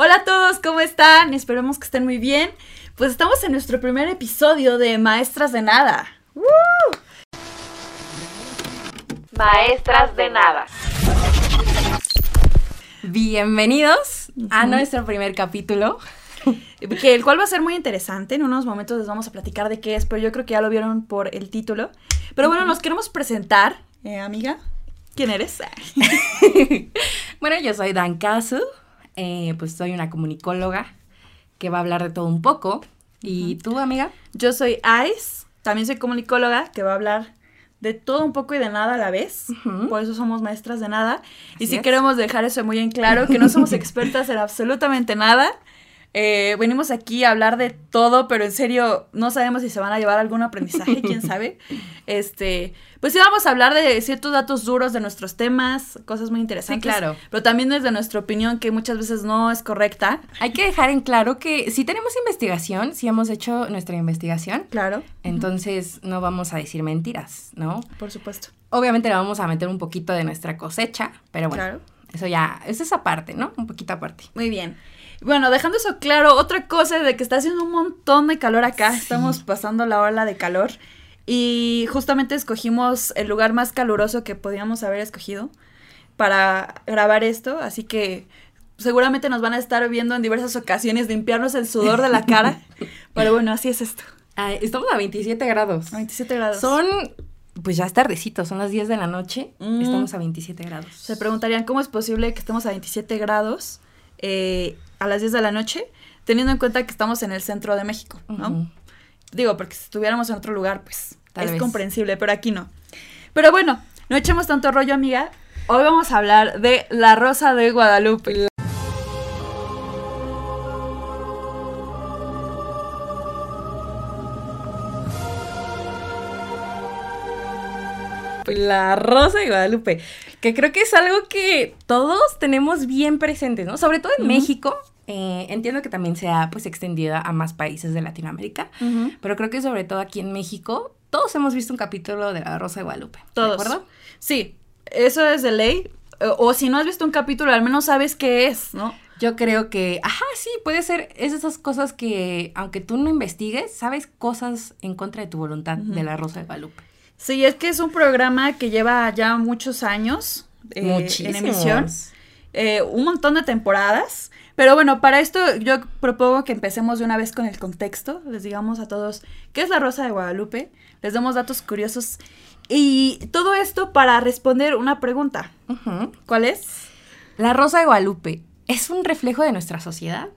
Hola a todos, ¿cómo están? Esperemos que estén muy bien. Pues estamos en nuestro primer episodio de Maestras de Nada. ¡Woo! Maestras de Nada. Bienvenidos a nuestro primer capítulo. Que el cual va a ser muy interesante. En unos momentos les vamos a platicar de qué es, pero yo creo que ya lo vieron por el título. Pero bueno, nos queremos presentar, eh, amiga. ¿Quién eres? bueno, yo soy Dan Casu, eh, pues soy una comunicóloga que va a hablar de todo un poco. ¿Y tú, amiga? Yo soy Ice, también soy comunicóloga que va a hablar de todo un poco y de nada a la vez. Por eso somos maestras de nada. y si queremos dejar eso muy en claro, que no somos expertas en absolutamente nada. Eh, venimos aquí a hablar de todo, pero en serio no sabemos si se van a llevar algún aprendizaje, quién sabe. Este, pues sí vamos a hablar de ciertos datos duros de nuestros temas, cosas muy interesantes. claro. Pero también desde nuestra opinión, que muchas veces no es correcta. Hay que dejar en claro que si tenemos investigación, si hemos hecho nuestra investigación. Claro. Entonces no vamos a decir mentiras, ¿no? Por supuesto. Obviamente le vamos a meter un poquito de nuestra cosecha, pero bueno. Claro. Eso ya, es esa parte, ¿no? Un poquito aparte. Muy bien. Bueno, dejando eso claro, otra cosa de que está haciendo un montón de calor acá. Estamos pasando la ola de calor. Y justamente escogimos el lugar más caluroso que podíamos haber escogido para grabar esto. Así que seguramente nos van a estar viendo en diversas ocasiones limpiarnos el sudor de la cara. Pero bueno, así es esto. estamos a 27 grados. A 27 grados. Son pues ya es tardecito, son las 10 de la noche, mm. estamos a 27 grados. Se preguntarían cómo es posible que estemos a 27 grados eh, a las 10 de la noche, teniendo en cuenta que estamos en el centro de México, ¿no? Digo, porque si estuviéramos en otro lugar, pues es comprensible, pero aquí no. Pero bueno, no echemos tanto rollo, amiga. Hoy vamos a hablar de La Rosa de Guadalupe. La Rosa de Guadalupe, que creo que es algo que todos tenemos bien presentes, ¿no? Sobre todo en México. Eh, entiendo que también se ha pues extendido a más países de Latinoamérica, pero creo que sobre todo aquí en México todos hemos visto un capítulo de La Rosa de Guadalupe. ¿De acuerdo? Sí, eso es de ley. O, si no has visto un capítulo, al menos sabes qué es, ¿no? Yo creo que, ajá, sí, puede ser, es esas cosas que, aunque tú no investigues, sabes cosas en contra de tu voluntad de la Rosa de Guadalupe. Sí, es que es un programa que lleva ya muchos años eh, en emisión. Eh, un montón de temporadas. Pero bueno, para esto yo propongo que empecemos de una vez con el contexto. Les digamos a todos qué es la Rosa de Guadalupe. Les damos datos curiosos. Y todo esto para responder una pregunta. ¿Cuál es? La Rosa de Guadalupe es un reflejo de nuestra sociedad.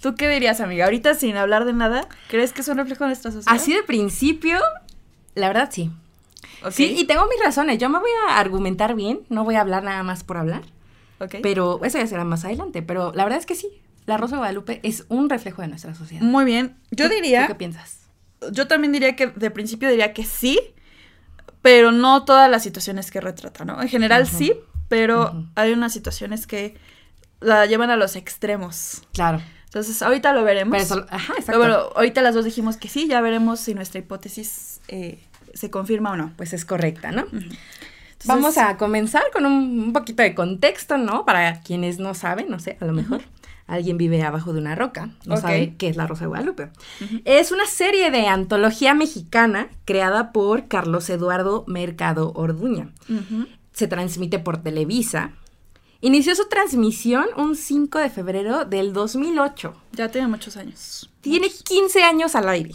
¿Tú qué dirías, amiga? Ahorita sin hablar de nada, ¿crees que es un reflejo de nuestra sociedad? Así de principio, la verdad sí. Sí, y tengo mis razones. Yo me voy a argumentar bien, no voy a hablar nada más por hablar. Okay. Pero eso ya será más adelante. Pero la verdad es que sí, la Rosa de Guadalupe es un reflejo de nuestra sociedad. Muy bien. Yo diría. qué piensas? Yo también diría que de principio diría que sí, pero no todas las situaciones que retrata, ¿no? En general sí, pero hay unas situaciones que la llevan a los extremos. Claro. Entonces, ahorita lo veremos. ajá, exacto. Pero bueno, ahorita las dos dijimos que sí, ya veremos si nuestra hipótesis eh, se confirma o no. Pues es correcta, ¿no? Vamos a comenzar con un, poquito de contexto, ¿no? Para quienes no saben, no sé, a lo mejor. Alguien vive abajo de una roca, no sabe qué es la Rosa de Guadalupe. Es una serie de antología mexicana creada por Carlos Eduardo Mercado Orduña. Se transmite por Televisa. Inició su transmisión un 5 de febrero del 2008. Ya tiene muchos años. Tiene 15 años al aire.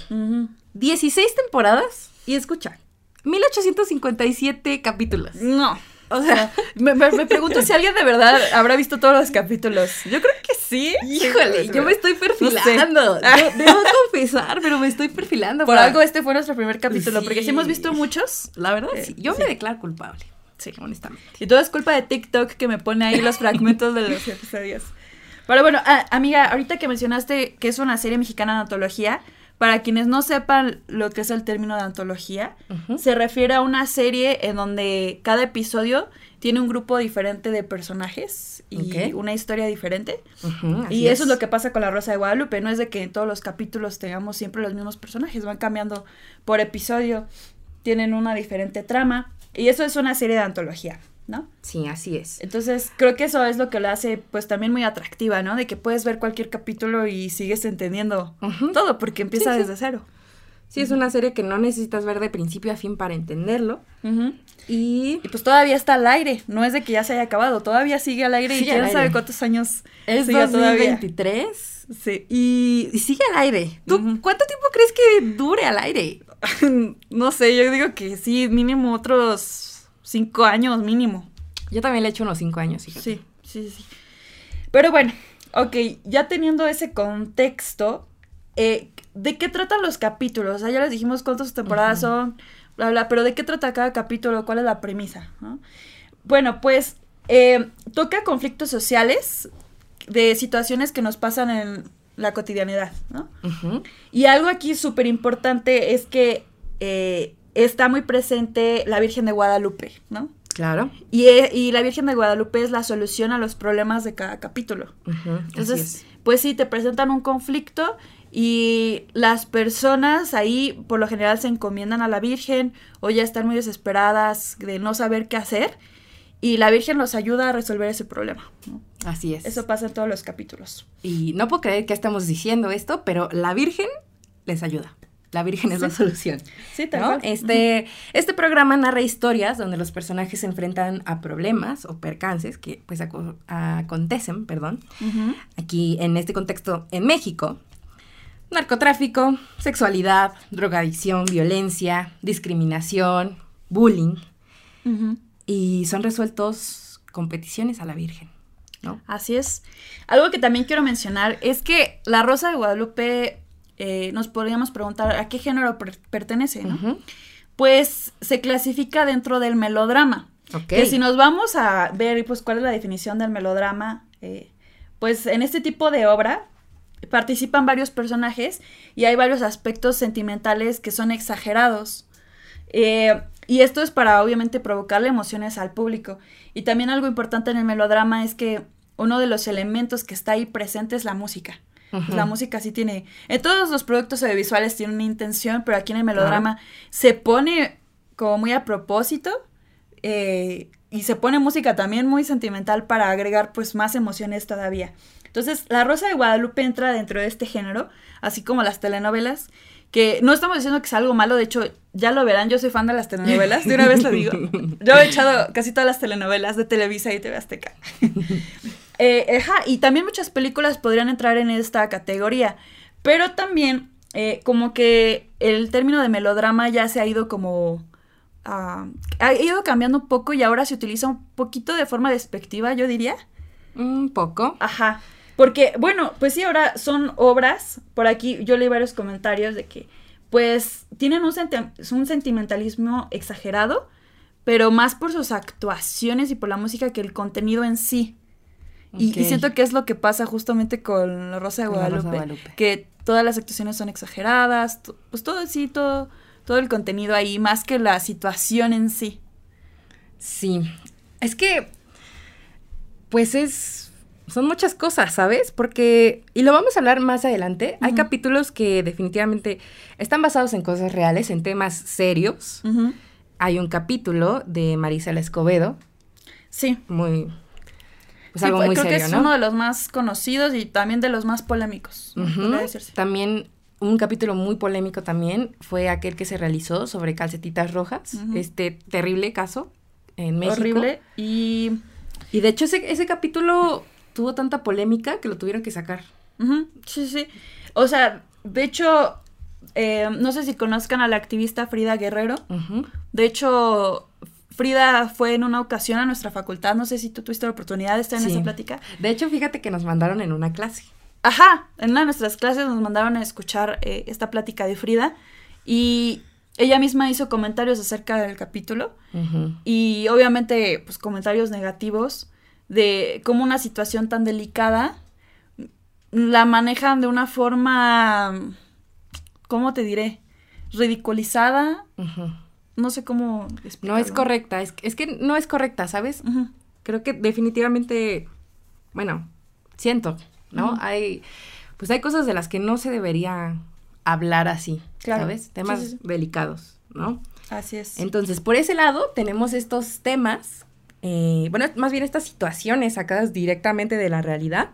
16 temporadas y escucha, 1857 capítulos. No. O sea, me, pregunto si alguien de verdad habrá visto todos los capítulos. Yo creo que sí. Híjole, yo me estoy perfilando. debo confesar, pero me estoy perfilando. Por algo este fue nuestro primer capítulo, porque si hemos visto muchos. La verdad, sí. Yo me declaro culpable. Sí, honestamente. Y todo es culpa de TikTok que me pone ahí los fragmentos de los episodios. Pero bueno, amiga, ahorita que mencionaste que es una serie mexicana de antología, para quienes no sepan lo que es el término de antología, se refiere a una serie en donde cada episodio tiene un grupo diferente de personajes y una historia diferente. y eso es. lo que pasa con La Rosa de Guadalupe. No es de que en todos los capítulos tengamos siempre los mismos personajes, van cambiando por episodio, tienen una diferente trama. Y eso es una serie de antología. ¿No? Sí, así es. Entonces, creo que eso es lo que lo hace, pues, también muy atractiva, ¿no? De que puedes ver cualquier capítulo y sigues entendiendo todo, porque empieza Sí, sí. desde cero. Sí, es una serie que no necesitas ver de principio a fin para entenderlo. Y Y pues todavía está al aire, no es de que ya se haya acabado, todavía sigue al aire y quién aire. sabe cuántos años es siga todavía. 2023 Sí. y, y sigue al aire. ¿Tú cuánto tiempo crees que dure al aire? no sé, yo digo que sí, mínimo otros cinco años, mínimo. Yo también le he hecho unos cinco años, fíjate. Sí, sí, sí. Pero bueno, ok, ya teniendo ese contexto, eh, ¿de qué tratan los capítulos? O sea, ya les dijimos cuántas temporadas son, bla, bla, pero ¿de qué trata cada capítulo? ¿Cuál es la premisa? ¿no? Bueno, pues eh, toca conflictos sociales de situaciones que nos pasan en la cotidianidad, ¿no? Y algo aquí súper importante es que eh, está muy presente la Virgen de Guadalupe, ¿no? Claro. Y, y la Virgen de Guadalupe es la solución a los problemas de cada capítulo. Entonces, es. pues sí, te presentan un conflicto y las personas ahí por lo general se encomiendan a la Virgen o ya están muy desesperadas de no saber qué hacer y la Virgen los ayuda a resolver ese problema. ¿no? Así es. Eso pasa en todos los capítulos. Y no puedo creer que estamos diciendo esto, pero la Virgen les ayuda. La Virgen es la solución. Sí, tal ¿no? Este, este programa narra historias donde los personajes se enfrentan a problemas o percances que pues aco- acontecen, perdón, aquí en este contexto en México. Narcotráfico, sexualidad, drogadicción, violencia, discriminación, bullying y son resueltos con peticiones a la Virgen, ¿no? Así es. Algo que también quiero mencionar es que la Rosa de Guadalupe eh, nos podríamos preguntar a qué género per- pertenece, ¿no? Pues se clasifica dentro del melodrama. Ok. Que si nos vamos a ver pues cuál es la definición del melodrama, eh, pues en este tipo de obra participan varios personajes y hay varios aspectos sentimentales que son exagerados. Eh, y esto es para obviamente provocarle emociones al público. Y también algo importante en el melodrama es que uno de los elementos que está ahí presente es la música. Pues. La música sí tiene. En todos los productos audiovisuales tiene una intención, pero aquí en el melodrama se pone como muy a propósito. eh, y se pone música también muy sentimental para agregar pues más emociones todavía. Entonces, La Rosa de Guadalupe entra dentro de este género, así como las telenovelas, que no estamos diciendo que sea algo malo, de hecho, ya lo verán, yo soy fan de las telenovelas, de una vez lo digo. Yo he echado casi todas las telenovelas de Televisa y TV Azteca. Eh, ajá, y también muchas películas podrían entrar en esta categoría, pero también eh, como que el término de melodrama ya se ha ido como... ah, ha ido cambiando un poco y ahora se utiliza un poquito de forma despectiva, yo diría. Un poco. Ajá. Porque, bueno, pues sí, ahora son obras. Por aquí yo leí varios comentarios de que, pues, tienen un, senti- un sentimentalismo exagerado, pero más por sus actuaciones y por la música que el contenido en sí. Y, siento que es lo que pasa justamente con La Rosa de La Rosa Guadalupe. de Guadalupe. Que todas las actuaciones son exageradas, pues todo sí, todo, todo el contenido ahí, más que la situación en sí. Sí. Es que, pues es, son muchas cosas, ¿sabes? Porque, y lo vamos a hablar más adelante, hay capítulos que definitivamente están basados en cosas reales, en temas serios. Hay un capítulo de Marisela Escobedo, Sí. muy, Sí, algo muy creo serio, que es ¿no? uno de los más conocidos y también de los más polémicos. También un capítulo muy polémico también fue aquel que se realizó sobre calcetitas rojas, este terrible caso en México. Horrible. Y Y de hecho ese, ese capítulo tuvo tanta polémica que lo tuvieron que sacar. sí, sí. O sea, de hecho, eh, no sé si conozcan a la activista Frida Guerrero. De hecho, Frida fue en una ocasión a nuestra facultad. No sé si tú tuviste la oportunidad de estar en Sí. esa plática. De hecho, fíjate que nos mandaron en una clase. Ajá, en una de nuestras clases nos mandaron a escuchar eh, esta plática de Frida y ella misma hizo comentarios acerca del capítulo. Y obviamente, pues comentarios negativos de cómo una situación tan delicada la manejan de una forma, ¿cómo te diré? Ridiculizada. Ujú. No sé cómo No explicarlo. es correcta, es, es que no es correcta, ¿sabes? Creo que definitivamente, bueno, siento, ¿no? Hay, pues hay cosas de las que no se debería hablar así, Claro. ¿sabes? Sí, Temas sí, sí. delicados, ¿no? Así es. Entonces, por ese lado, tenemos estos temas eh, bueno, más bien estas situaciones sacadas directamente de la realidad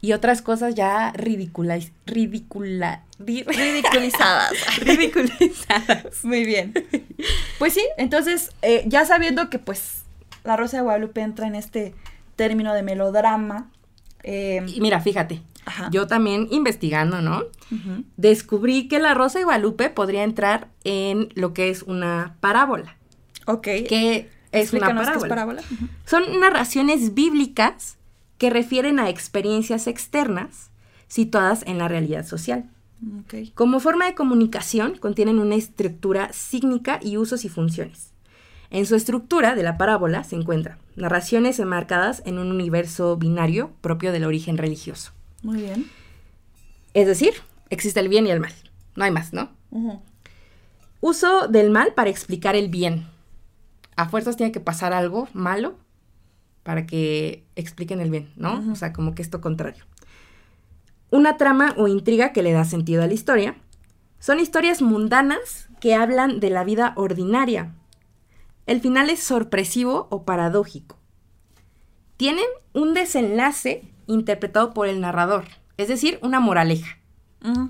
y otras cosas ya ridicula, ridiculizadas. ridiculizadas. Muy bien. Pues sí, entonces, eh, ya sabiendo que pues La Rosa de Guadalupe entra en este término de melodrama. Eh, y mira, fíjate, yo también investigando, ¿no? Descubrí que La Rosa de Guadalupe podría entrar en lo que es una parábola. Ok. Que es una parábola. Son narraciones bíblicas que refieren a experiencias externas situadas en la realidad social. Como forma de comunicación, contienen una estructura sígnica y usos y funciones. En su estructura de la parábola se encuentran narraciones enmarcadas en un universo binario propio del origen religioso. Muy bien. Es decir, existe el bien y el mal. No hay más, ¿no? Uso del mal para explicar el bien. A fuerzas tiene que pasar algo malo para que expliquen el bien, ¿no? O sea, como que esto contrario. Una trama o intriga que le da sentido a la historia. Son historias mundanas que hablan de la vida ordinaria. El final es sorpresivo o paradójico. Tienen un desenlace interpretado por el narrador, es decir, una moraleja.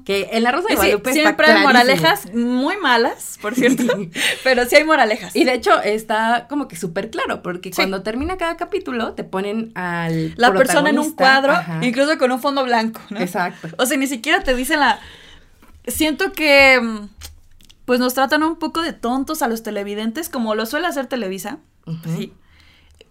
Que en la Rosa de Guadalupe siempre hay moralejas muy malas, por cierto, pero sí hay moralejas. Y de hecho está como que súper claro, porque cuando termina cada capítulo te ponen al la persona en un cuadro, incluso con un fondo blanco, ¿no? Exacto. O sea, ni siquiera te dicen la siento que pues nos tratan un poco de tontos a los televidentes como lo suele hacer Televisa. Sí.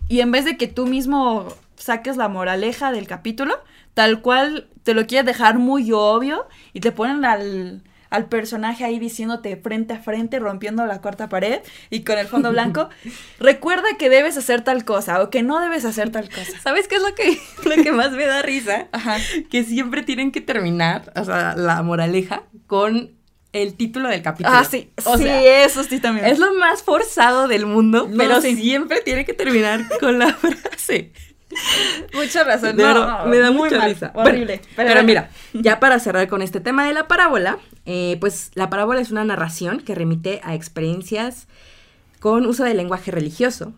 Y en vez de que tú mismo saques la moraleja del capítulo, tal cual te lo quieres dejar muy obvio y te ponen al, personaje ahí diciéndote frente a frente, rompiendo la cuarta pared y con el fondo blanco, recuerda que debes hacer tal cosa o que no debes hacer tal cosa. ¿Sabes qué es lo que, lo que más me da risa? Ajá. Que siempre tienen que terminar, o sea, la moraleja con el título del capítulo. Ah, sí. O sí, eso sí también. Es lo más forzado del mundo, pero siempre tiene que terminar con la frase. Mucha razón. no, me da mucha risa. Horrible. pero, mira, ya para cerrar con este tema de la parábola, eh, pues la parábola es una narración que remite a experiencias con uso del lenguaje religioso.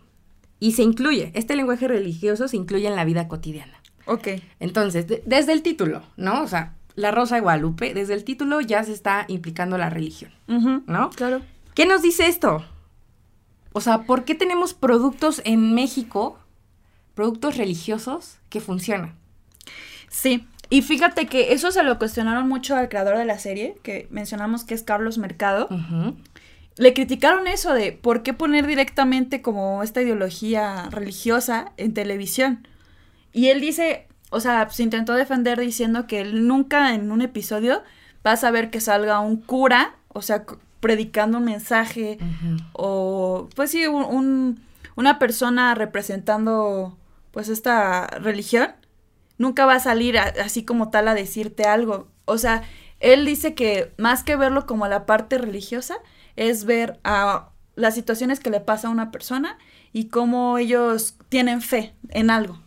Y se incluye, este lenguaje religioso se incluye en la vida cotidiana. Ok. Entonces, desde el título, ¿no? O sea, La Rosa de Guadalupe, desde el título ya se está implicando la religión, ¿no? Claro. ¿Qué nos dice esto? O sea, ¿por qué tenemos productos en México productos religiosos que funcionan. Sí, y fíjate que eso se lo cuestionaron mucho al creador de la serie, que mencionamos que es Carlos Mercado. Le criticaron eso de por qué poner directamente como esta ideología religiosa en televisión. Y él dice, o sea, se intentó defender diciendo que él nunca en un episodio vas a ver que salga un cura, o sea, predicando un mensaje, o pues sí, un, una persona representando pues esta religión, nunca va a salir así como tal a decirte algo. O sea, él dice que más que verlo como la parte religiosa, es ver a las situaciones que le pasa a una persona y cómo ellos tienen fe en algo.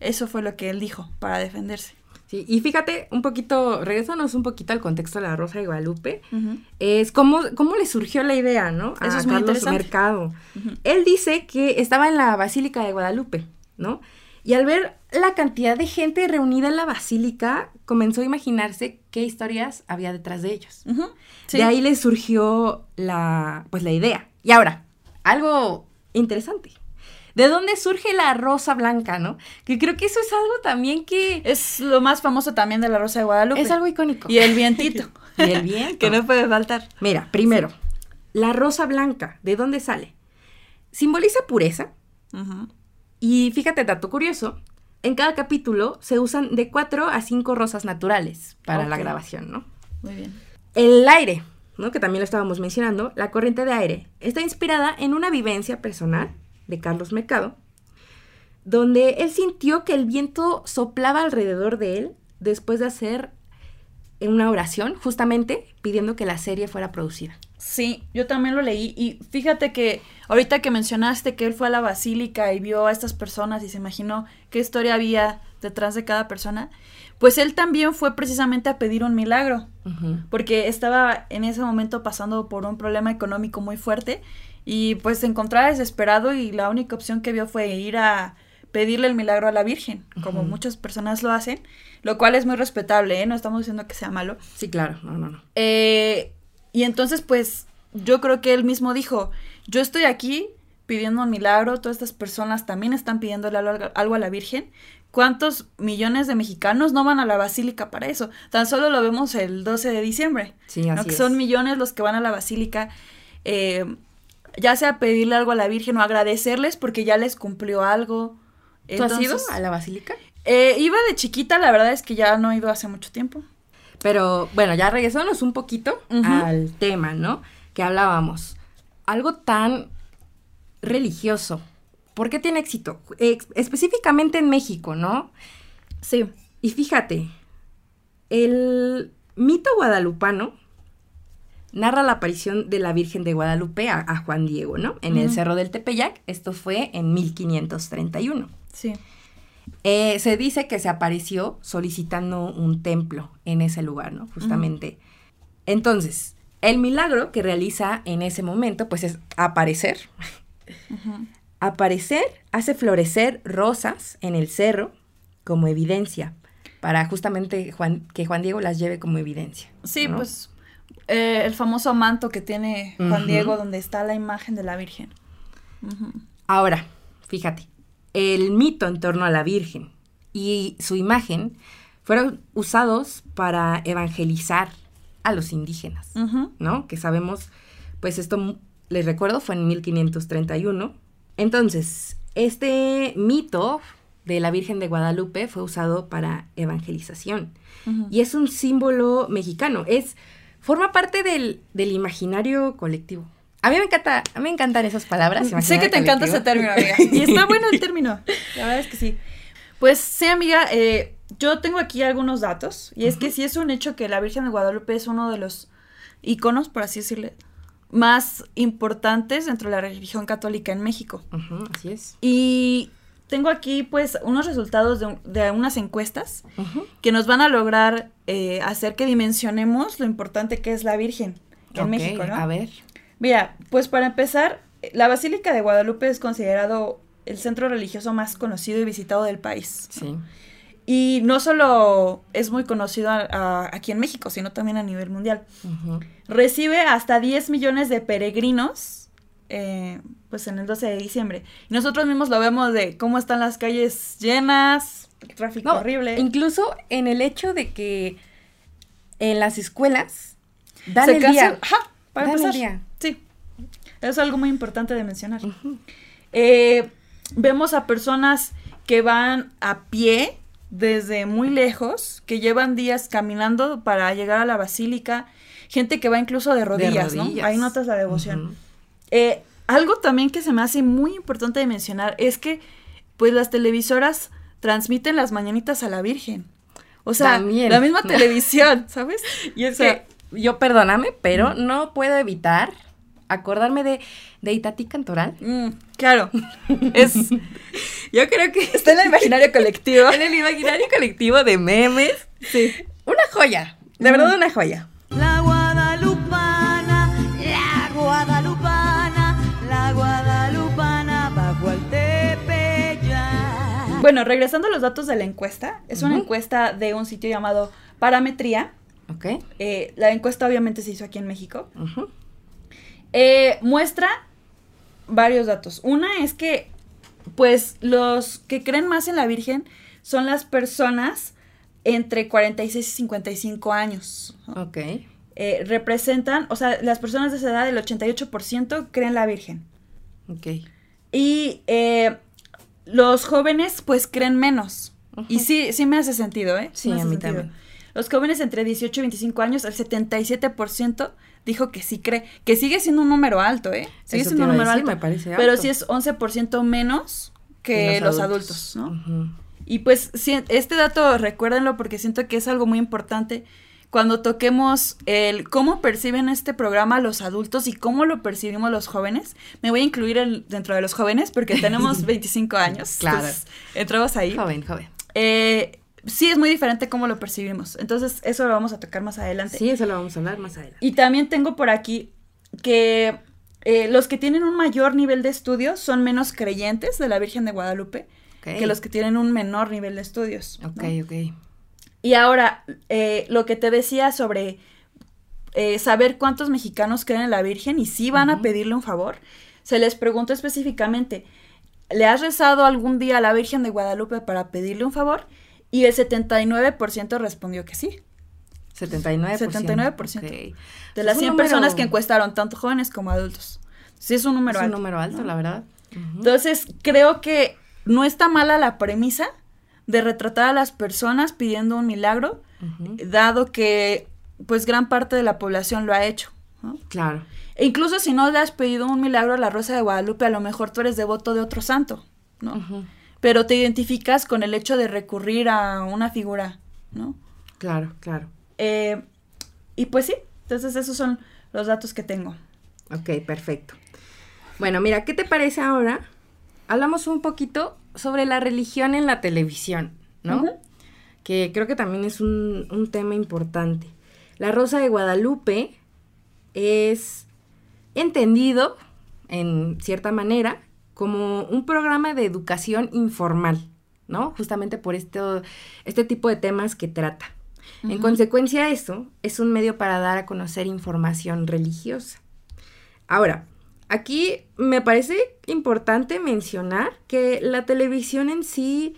Eso fue lo que él dijo para defenderse. Sí, y fíjate, un poquito, regresanos un poquito al contexto de la Rosa de Guadalupe, es cómo, cómo le surgió la idea, ¿no? Eso es Carlos Mercado. Él dice que estaba en la Basílica de Guadalupe ¿no? Y al ver la cantidad de gente reunida en la basílica, comenzó a imaginarse qué historias había detrás de ellos. De ahí le surgió la, pues, la idea. Y ahora, algo interesante. ¿De dónde surge la rosa blanca, no? Que creo que eso es algo también que... Es lo más famoso también de la rosa de Guadalupe. Es algo icónico. Y el vientito. y el viento. que no puede faltar. Mira, primero, la rosa blanca, ¿de dónde sale? Simboliza pureza, y fíjate, dato curioso, en cada capítulo se usan de cuatro a cinco rosas naturales para la grabación, ¿no? Muy bien. El aire, ¿no? Que también lo estábamos mencionando, la corriente de aire, está inspirada en una vivencia personal de Carlos Mercado, donde él sintió que el viento soplaba alrededor de él después de hacer una oración, justamente pidiendo que la serie fuera producida. Sí, yo también lo leí y fíjate que ahorita que mencionaste que él fue a la basílica y vio a estas personas y se imaginó qué historia había detrás de cada persona, pues él también fue precisamente a pedir un milagro, porque estaba en ese momento pasando por un problema económico muy fuerte y pues se encontraba desesperado y la única opción que vio fue ir a pedirle el milagro a la Virgen, como muchas personas lo hacen, lo cual es muy respetable, ¿eh? No estamos diciendo que sea malo. Sí, claro, no, no, no. Eh, y entonces, pues, yo creo que él mismo dijo, yo estoy aquí pidiendo un milagro, todas estas personas también están pidiéndole algo a la Virgen. ¿Cuántos millones de mexicanos no van a la basílica para eso? Tan solo lo vemos el 12 de diciembre. Sí, así que Son millones los que van a la basílica. Eh, ya sea pedirle algo a la Virgen o agradecerles porque ya les cumplió algo. ¿Tú has ido a la basílica? Eh, iba de chiquita, la verdad es que ya no he ido hace mucho tiempo. Pero bueno, ya regresamos un poquito al tema, ¿no? Que hablábamos. Algo tan religioso. ¿Por qué tiene éxito? específicamente en México, ¿no? Sí. Y fíjate, el mito guadalupano narra la aparición de la Virgen de Guadalupe a, Juan Diego, ¿no? En el Cerro del Tepeyac. Esto fue en 1531. Sí. Eh, se dice que se apareció solicitando un templo en ese lugar, ¿no? Justamente. Entonces, el milagro que realiza en ese momento, pues es aparecer. Aparecer hace florecer rosas en el cerro como evidencia, para justamente Juan, que Juan Diego las lleve como evidencia. Sí, pues eh, el famoso manto que tiene Juan Diego donde está la imagen de la Virgen. Ahora, fíjate, el mito en torno a la Virgen y su imagen fueron usados para evangelizar a los indígenas, ¿no? Que sabemos, pues esto, les recuerdo, fue en 1531. Entonces, este mito de la Virgen de Guadalupe fue usado para evangelización y es un símbolo mexicano, es forma parte del, imaginario colectivo. A mí me encanta, a mí me encantan esas palabras. Sé que te encanta ese término, amiga. Y está bueno el término. La verdad es que sí. Pues sí, amiga, eh, yo tengo aquí algunos datos. Y es que sí es un hecho que la Virgen de Guadalupe es uno de los iconos, por así decirle, más importantes dentro de la religión católica en México. así es. Y tengo aquí pues unos resultados de, unas encuestas que nos van a lograr eh, hacer que dimensionemos lo importante que es la Virgen en México, ¿no? A ver. Mira, pues para empezar, la Basílica de Guadalupe es considerado el centro religioso más conocido y visitado del país. Sí. Y no solo es muy conocido aquí en México, sino también a nivel mundial. Recibe hasta 10 millones de peregrinos eh, pues en el 12 de diciembre. Y nosotros mismos lo vemos de cómo están las calles llenas, el tráfico horrible. Incluso en el hecho de que en las escuelas dan el día. para empezar. Sí, es algo muy importante de mencionar. Eh, vemos a personas que van a pie desde muy lejos, que llevan días caminando para llegar a la basílica, gente que va incluso de rodillas, ¿no? Ahí notas la devoción. Eh, algo también que se me hace muy importante de mencionar es que, pues, las televisoras transmiten las mañanitas a la Virgen. O sea, la misma televisión, ¿sabes? Y es que, yo perdóname, pero no puedo evitar acordarme de, de Itatí Cantoral. Mm, claro. Es. yo creo que. Está en el imaginario colectivo. en el imaginario colectivo de memes. Sí. Una joya. De verdad, una joya. Bueno, regresando a los datos de la encuesta, es una encuesta de un sitio llamado Parametría. Ok. Eh, la encuesta obviamente se hizo aquí en México. Eh, muestra varios datos. Una es que, pues, los que creen más en la Virgen son las personas entre 46 y 55 años. Ok. Eh, representan, o sea, las personas de esa edad, el 88% creen en la Virgen. Ok. Y los jóvenes pues creen menos. Y sí, sí me hace sentido, ¿eh? Sí, a mí también. Los jóvenes entre 18 y 25 años, el 77% dijo que sí cree, que sigue siendo un número alto, ¿eh? Sigue siendo un número alto. Me parece alto. Pero sí es 11% menos que los, adultos, ¿no? Y pues sí, este dato recuérdenlo porque siento que es algo muy importante cuando toquemos el cómo perciben este programa los adultos y cómo lo percibimos los jóvenes. Me voy a incluir dentro de los jóvenes porque tenemos 25 años. Claro. entramos ahí. Joven, joven. Eh, sí, es muy diferente cómo lo percibimos. Entonces, eso lo vamos a tocar más adelante. Sí, eso lo vamos a hablar más adelante. Y también tengo por aquí que eh, los que tienen un mayor nivel de estudios son menos creyentes de la Virgen de Guadalupe que los que tienen un menor nivel de estudios. Ok, ok. Y ahora, eh, lo que te decía sobre eh, saber cuántos mexicanos creen en la Virgen y si van a pedirle un favor, se les preguntó específicamente, ¿le has rezado algún día a la Virgen de Guadalupe para pedirle un favor? Y el 79% respondió que sí. 79%. 79%. De las 100 personas que encuestaron, tanto jóvenes como adultos. Sí, es un número alto. Es un número alto, la verdad. Entonces, creo que no está mala la premisa, de retratar a las personas pidiendo un milagro, dado que pues gran parte de la población lo ha hecho. Claro. E incluso si no le has pedido un milagro a la Rosa de Guadalupe, a lo mejor tú eres devoto de otro santo, ¿no? Pero te identificas con el hecho de recurrir a una figura, ¿no? Claro, claro. Eh, y pues sí, entonces esos son los datos que tengo. Ok, perfecto. Bueno, mira, ¿qué te parece ahora? Hablamos un poquito sobre la religión en la televisión, ¿no? Que creo que también es un, tema importante. La Rosa de Guadalupe es entendido, en cierta manera, como un programa de educación informal, ¿no? Justamente por esto, este tipo de temas que trata. En consecuencia, eso es un medio para dar a conocer información religiosa. Ahora, Aquí me parece importante mencionar que la televisión en sí,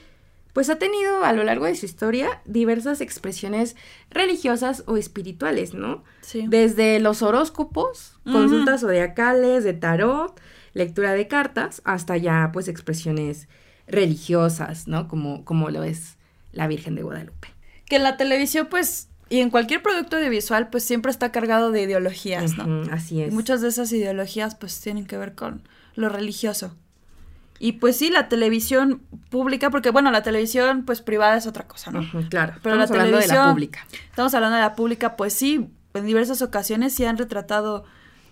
pues ha tenido a lo largo de su historia diversas expresiones religiosas o espirituales, ¿no? Sí. Desde los horóscopos, consultas zodiacales, de tarot, lectura de cartas, hasta ya pues expresiones religiosas, ¿no? Como, como lo es la Virgen de Guadalupe. Que la televisión pues y en cualquier producto audiovisual, pues siempre está cargado de ideologías, ¿no? así es. Y muchas de esas ideologías, pues tienen que ver con lo religioso. Y pues sí, la televisión pública, porque bueno, la televisión pues privada es otra cosa, ¿no? claro. Pero estamos la hablando de la pública. Estamos hablando de la pública, pues sí, en diversas ocasiones sí han retratado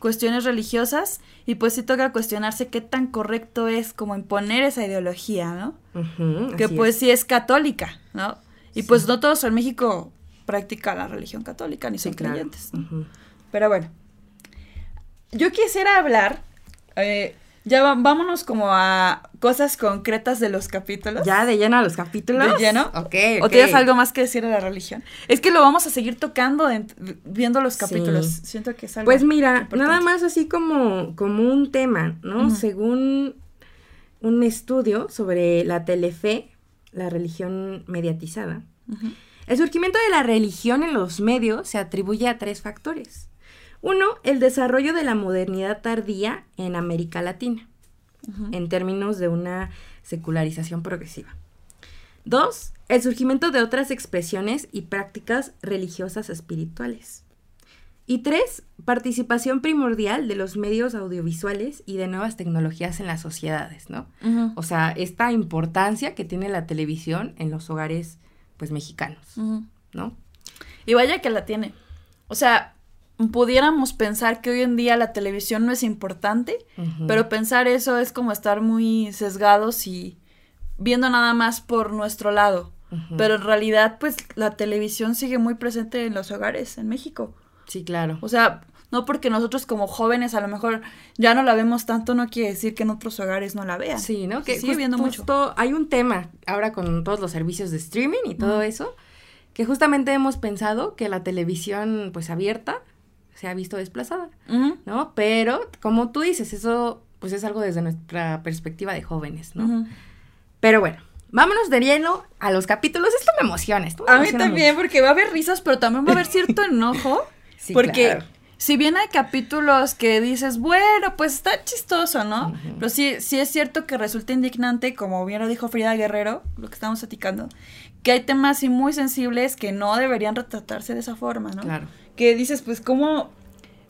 cuestiones religiosas y pues sí toca cuestionarse qué tan correcto es como imponer esa ideología, ¿no? que pues sí es católica, ¿no? Y pues no todos en México practica la religión católica ni son creyentes. Pero bueno, yo quisiera hablar, eh, ya vámonos como a cosas concretas de los capítulos. ¿Ya de lleno a los capítulos? ¿De lleno? Ok. ¿O tienes algo más que decir de la religión? Es que lo vamos a seguir tocando viendo los capítulos. Siento que es algo Pues mira, nada más así como, como un tema, ¿no? Según un estudio sobre la telefe, la religión mediatizada, el surgimiento de la religión en los medios se atribuye a tres factores. Uno, el desarrollo de la modernidad tardía en América Latina, en términos de una secularización progresiva. Dos, el surgimiento de otras expresiones y prácticas religiosas espirituales. Y tres, participación primordial de los medios audiovisuales y de nuevas tecnologías en las sociedades, ¿no? O sea, esta importancia que tiene la televisión en los hogares pues mexicanos, ¿no? Y vaya que la tiene. O sea, pudiéramos pensar que hoy en día la televisión no es importante, pero pensar eso es como estar muy sesgados y viendo nada más por nuestro lado. Pero en realidad, pues la televisión sigue muy presente en los hogares en México. Sí, claro. O sea, no porque nosotros como jóvenes a lo mejor ya no la vemos tanto, no quiere decir que en otros hogares no la vean. Sí, ¿no? Que sigue viendo mucho. Hay un tema ahora con todos los servicios de streaming y todo eso, que justamente hemos pensado que la televisión pues abierta se ha visto desplazada, ¿no? Pero como tú dices, eso pues es algo desde nuestra perspectiva de jóvenes, ¿no? Pero bueno, vámonos de lleno a los capítulos. Esto me emociona. Esto a mí también, porque va a haber risas, pero también va a haber cierto enojo. sí, porque si bien hay capítulos que dices, bueno, pues está chistoso, ¿no? Pero sí, sí es cierto que resulta indignante, como bien lo dijo Frida Guerrero, lo que estamos platicando, que hay temas muy sensibles que no deberían retratarse de esa forma, ¿no? Claro. Que dices, pues, ¿cómo,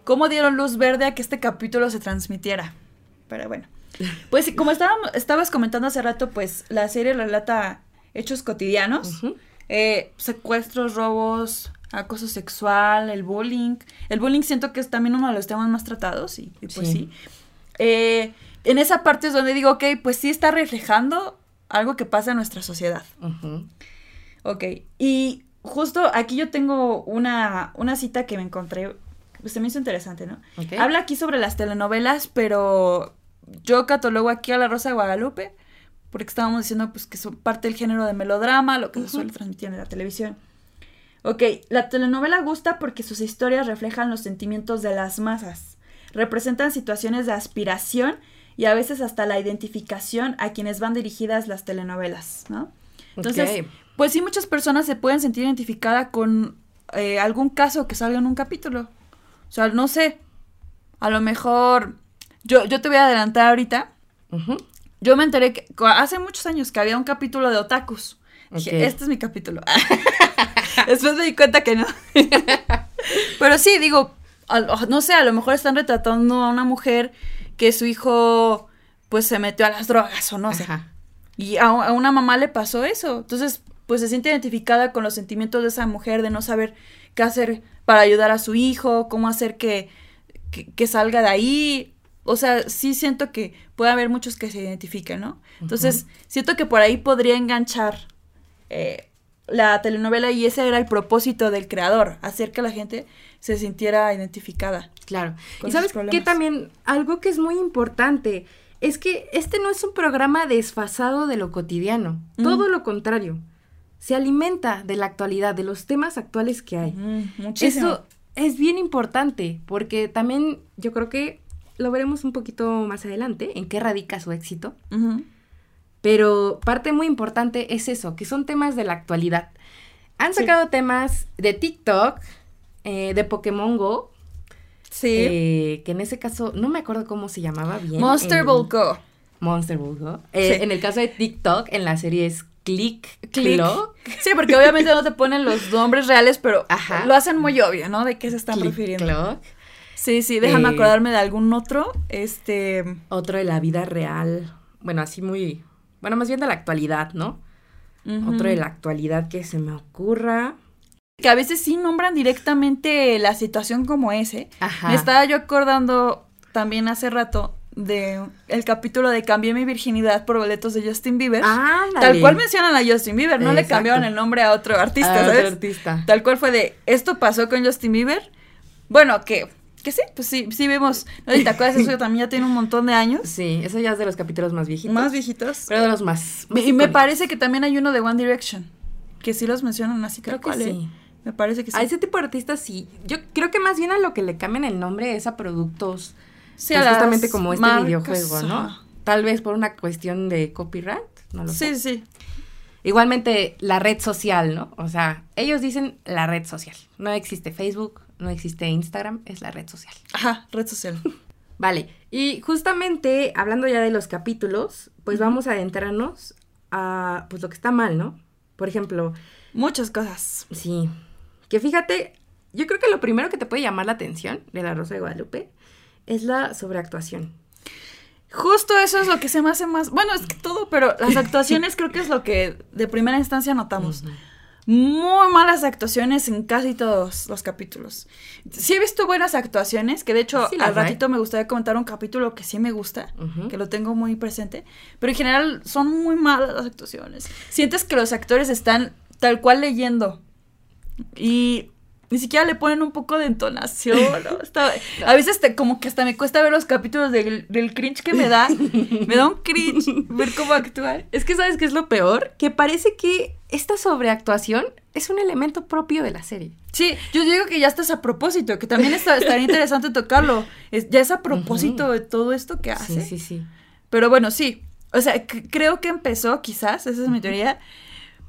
cómo dieron luz verde a que este capítulo se transmitiera? Pero bueno. Pues como estábamos, estabas comentando hace rato, pues la serie relata hechos cotidianos, eh, secuestros, robos, acoso sexual, el bullying. El bullying siento que es también uno de los temas más tratados y, y pues sí. Eh, en esa parte es donde digo, ok, pues sí está reflejando algo que pasa en nuestra sociedad. Ujú. Ok, y justo aquí yo tengo una, una cita que me encontré, pues se me hizo interesante, ¿no? Habla aquí sobre las telenovelas, pero yo catalogo aquí a La Rosa de Guadalupe, porque estábamos diciendo pues que son parte del género de melodrama, lo que se suele transmitir en la televisión. Ok, la telenovela gusta porque sus historias reflejan los sentimientos de las masas, representan situaciones de aspiración y a veces hasta la identificación a quienes van dirigidas las telenovelas, ¿no? Entonces. Pues sí, muchas personas se pueden sentir identificadas con eh, algún caso que salga en un capítulo. O sea, no sé, a lo mejor, yo, yo te voy a adelantar ahorita, yo me enteré que hace muchos años que había un capítulo de otakus. Dije, este es mi capítulo. Después me di cuenta que no. Pero sí, digo, no sé, a lo mejor están retratando a una mujer que su hijo pues se metió a las drogas o no sé. Ajá. Y a, a una mamá le pasó eso. Entonces, pues se siente identificada con los sentimientos de esa mujer de no saber qué hacer para ayudar a su hijo, cómo hacer que, que, que salga de ahí. O sea, sí siento que puede haber muchos que se identifiquen, ¿no? Entonces, siento que por ahí podría enganchar eh, la telenovela y ese era el propósito del creador, hacer que la gente se sintiera identificada. Claro. y sabes que también algo que es muy importante es que este no es un programa desfasado de lo cotidiano, Mm. todo lo contrario. Se alimenta de la actualidad, de los temas actuales que hay. muchísimo. Eso es bien importante porque también yo creo que lo veremos un poquito más adelante en qué radica su éxito. Pero parte muy importante es eso, que son temas de la actualidad. Han Sí. sacado temas de TikTok, eh, de Pokémon Go, Sí. eh, que en ese caso no me acuerdo cómo se llamaba bien. Monster en- Ball Go. Monster Ball Go. Eh, Sí. En el caso de TikTok, en la serie es Click Click. Clock. Sí, porque obviamente no te ponen los nombres reales, pero Ajá. lo hacen muy obvio, ¿no? De qué se están Click refiriendo. Clock. Sí, sí, déjame Eh, acordarme de algún otro. Este. Otro de la vida real. Bueno, así muy. Bueno, más bien de la actualidad, ¿no? Otro de la actualidad que se me ocurra. Que a veces sí nombran directamente la situación como ese. Ajá. Me estaba yo acordando también hace rato de el capítulo de Cambié mi virginidad por boletos de Justin Bieber. Ándale. Tal cual mencionan a Justin Bieber, no le cambiaron el nombre a otro artista, Ah, otro artista. Tal cual fue de, esto pasó con Justin Bieber. Bueno, que, que sí, pues sí, sí vemos. ¿no? ¿Y te acuerdas? Eso también ya tiene un montón de años. Sí, eso ya es de los capítulos más viejitos. Más viejitos. Pero de los más. Y me parece que también hay uno de One Direction. Que sí los mencionan así Creo que ¿eh? sí. Me parece que sí. A ese tipo de artistas sí. Yo creo que más bien a lo que le cambian el nombre es a productos. Sí, pues, justamente como este marcas, videojuego, ¿no? Tal vez por una cuestión de copyright. No lo sé. Sí, sí. Igualmente la red social, ¿no? O sea, ellos dicen la red social. No existe Facebook, no existe Instagram, es la red social. Ajá, red social. Vale, y justamente hablando ya de los capítulos, pues vamos a adentrarnos a pues lo que está mal, ¿no? Por ejemplo, Muchas cosas. sí, que fíjate, yo creo que lo primero que te puede llamar la atención de La Rosa de Guadalupe es la sobreactuación. Justo eso es lo que se me hace más. Bueno, es que todo, pero las actuaciones creo que es lo que de primera instancia notamos. Muy malas actuaciones en casi todos los capítulos. Sí he visto buenas actuaciones, que de hecho Sí al hay. ratito me gustaría comentar un capítulo que sí me gusta, que lo tengo muy presente, pero en general son muy malas las actuaciones. Sientes que los actores están tal cual leyendo y ni siquiera le ponen un poco de entonación. ¿no? A veces te- como que hasta me cuesta ver los capítulos del, del cringe que me da. Me da un cringe ver cómo actúan. Es que sabes qué es lo peor, que parece que esta sobreactuación es un elemento propio de la serie. Sí, yo digo que ya estás a propósito, que también está, estaría interesante tocarlo. Es, ya es a propósito de todo esto que hace. Sí, sí, sí. Pero bueno, sí. O sea, creo que empezó, quizás, esa es mi teoría.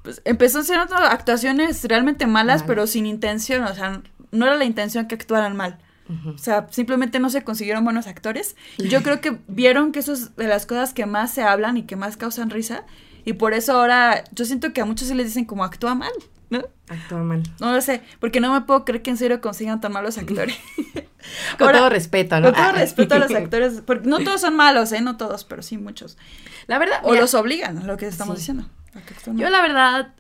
Pues empezó siendo actuaciones realmente malas, Malas. pero sin intención. O sea, no era la intención que actuaran mal. O sea, simplemente no se consiguieron buenos actores. Yo creo que vieron que eso es de las cosas que más se hablan y que más causan risa. Y por eso ahora yo siento que a muchos sí les dicen como actúa mal, ¿no? Actúa mal. No lo sé, porque no me puedo creer que en serio consigan tan malos actores. Con Ahora, todo respeto, ¿no? Con todo Ah. respeto a los actores, porque no todos son malos, ¿eh? No todos, pero sí muchos. La verdad, O mira, los obligan, lo que estamos Sí. diciendo. Yo la verdad,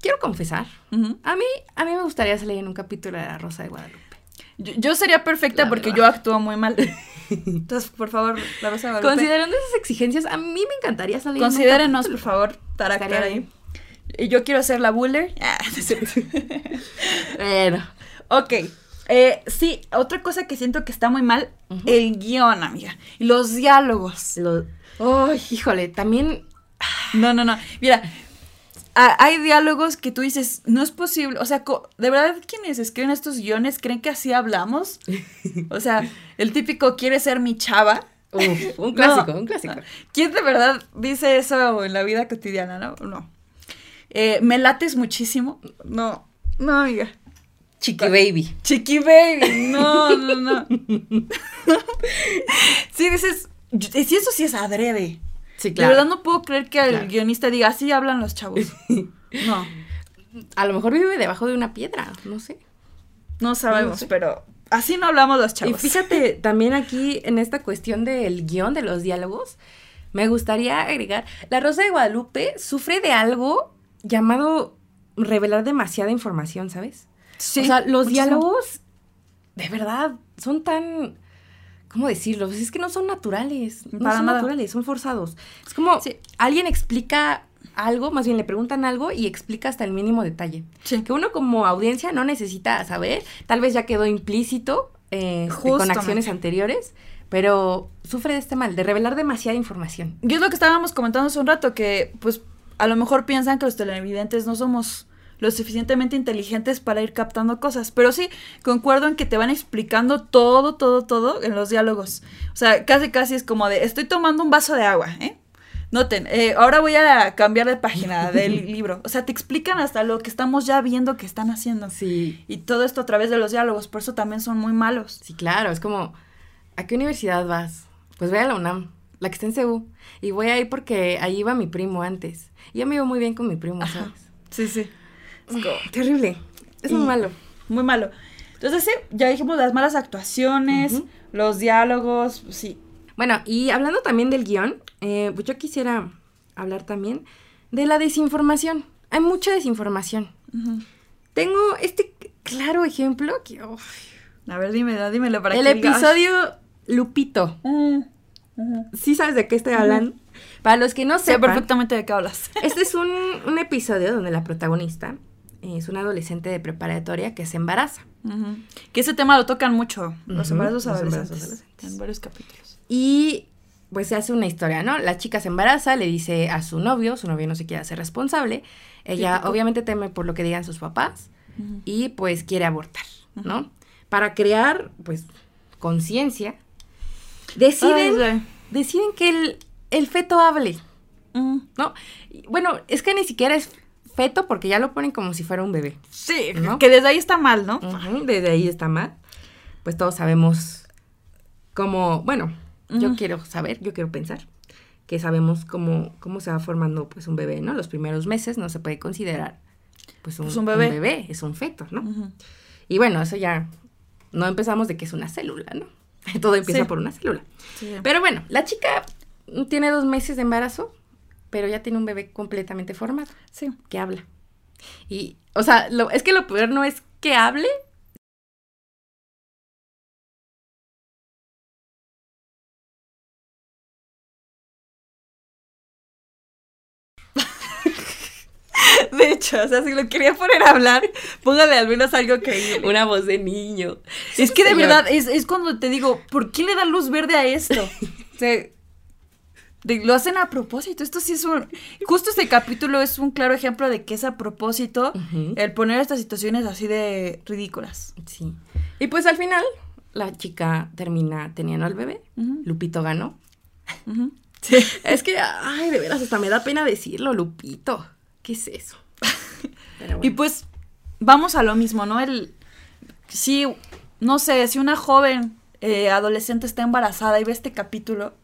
quiero confesar, a mí, a mí me gustaría salir en un capítulo de La Rosa de Guadalupe. Yo, yo sería perfecta La porque verdad. yo actúo muy mal. Entonces, por favor, la Rosa de Guadalupe. Considerando esas exigencias, a mí me encantaría salir en un Considérenos, por favor, Estaría ahí. Y Yo quiero ser la buller. Ah. Bueno, ok. Eh, sí, otra cosa que siento que está muy mal, Ujú. el guion, amiga. Los diálogos. lo- Ay, híjole, también no, no, no. Mira, a- hay diálogos que tú dices, no es posible. O sea, ¿de verdad quienes escriben estos guiones creen que así hablamos? O sea, el típico quiere ser mi chava. uf, un No. clásico, un clásico. ¿Quién de verdad dice eso en la vida cotidiana, no? No. Eh, me lates muchísimo. No, no, amiga. Chiqui baby. Chiqui baby. No, no, no. sí, dices. Eso sí es adrede. Sí, De verdad no puedo creer que el Claro. guionista diga así hablan los chavos. No, A lo mejor vive debajo de una piedra, no sé. no sabemos, No sé. pero así no hablamos los chavos. Y fíjate, también aquí en esta cuestión del guion de los diálogos, me gustaría agregar, La Rosa de Guadalupe sufre de algo llamado revelar demasiada información, ¿sabes? Sí, o sea, los muchísimo. diálogos, de verdad, son tan... ¿Cómo decirlo? Pues es que no son naturales. No Para son nada. naturales, son forzados. Es como Sí. alguien explica algo, más bien le preguntan algo y explica hasta el mínimo detalle. Sí. Que uno como audiencia no necesita saber, tal vez ya quedó implícito eh, con acciones anteriores, pero sufre de este mal, de revelar demasiada información. Y es lo que estábamos comentando hace un rato, que pues a lo mejor piensan que los televidentes no somos lo suficientemente inteligentes para ir captando cosas. Pero sí, concuerdo en que te van explicando todo, todo, todo en los diálogos. O sea, casi, casi es como de, estoy tomando un vaso de agua, ¿eh? Noten, eh, ahora voy a cambiar de página del libro. O sea, te explican hasta lo que estamos ya viendo que están haciendo. Sí, Y todo esto a través de los diálogos, por eso también son muy malos. sí, claro, es como, ¿a qué universidad vas? Pues voy a la UNAM, la que está en CEU, y voy ahí porque ahí iba mi primo antes. Y yo me iba muy bien con mi primo, Ajá. ¿sabes? Sí, sí. Es como- Terrible, es muy malo. Muy malo. Entonces, sí, ya dijimos las malas actuaciones, los diálogos, sí. Bueno, y hablando también del guion, eh, pues yo quisiera hablar también de la desinformación. Hay mucha desinformación. Tengo este claro ejemplo que... A ver, dímelo, dímelo para el que diga, episodio Lupito. Mm. ¿Sí sabes de qué estoy hablando? Para los que no Sé sepan, perfectamente de qué hablas. este es un, un episodio donde la protagonista es una adolescente de preparatoria que se embaraza. Que ese tema lo tocan mucho, los embarazos los adolescentes, embarazos adolescentes. en varios capítulos. Y pues se hace una historia, ¿no? La chica se embaraza, le dice a su novio, su novio no se quiere hacer responsable. Ella obviamente teme por lo que digan sus papás y pues quiere abortar, ¿no? Para crear pues conciencia, deciden, Ay, deciden que el, el feto hable. ¿no? Y, Bueno, es que ni siquiera es feto porque ya lo ponen como si fuera un bebé. Sí, ¿No? que desde ahí está mal, ¿no? Desde ahí está mal. Pues todos sabemos cómo, bueno, yo quiero saber, yo quiero pensar que sabemos cómo, cómo se va formando pues un bebé, ¿no? Los primeros meses no se puede considerar pues un, Pues un bebé. un bebé, es un feto, ¿no? Ujú. Y bueno, eso ya no empezamos de que es una célula, ¿no? Todo empieza Sí. por una célula. Sí. Pero bueno, la chica tiene dos meses de embarazo, pero ya tiene un bebé completamente formado sí. que habla. Y, o sea, lo, es que lo peor no es que hable. De hecho, o sea, si lo quería poner a hablar, póngale al menos algo creíble. Una voz de niño. Es que de Señor. verdad, es, es cuando te digo, ¿por qué le dan luz verde a esto? O sea, de- lo hacen a propósito. Esto sí es un. Justo este capítulo es un claro ejemplo de que es a propósito el poner estas situaciones así de ridículas. Sí. Y pues al final, la chica termina teniendo al bebé. Lupito ganó. Ujú. Es que, ay, de veras, hasta me da pena decirlo, Lupito. ¿Qué es eso? Pero Y bueno. pues vamos a lo mismo, ¿no? El. Si, no sé, si una joven eh, adolescente está embarazada y ve este capítulo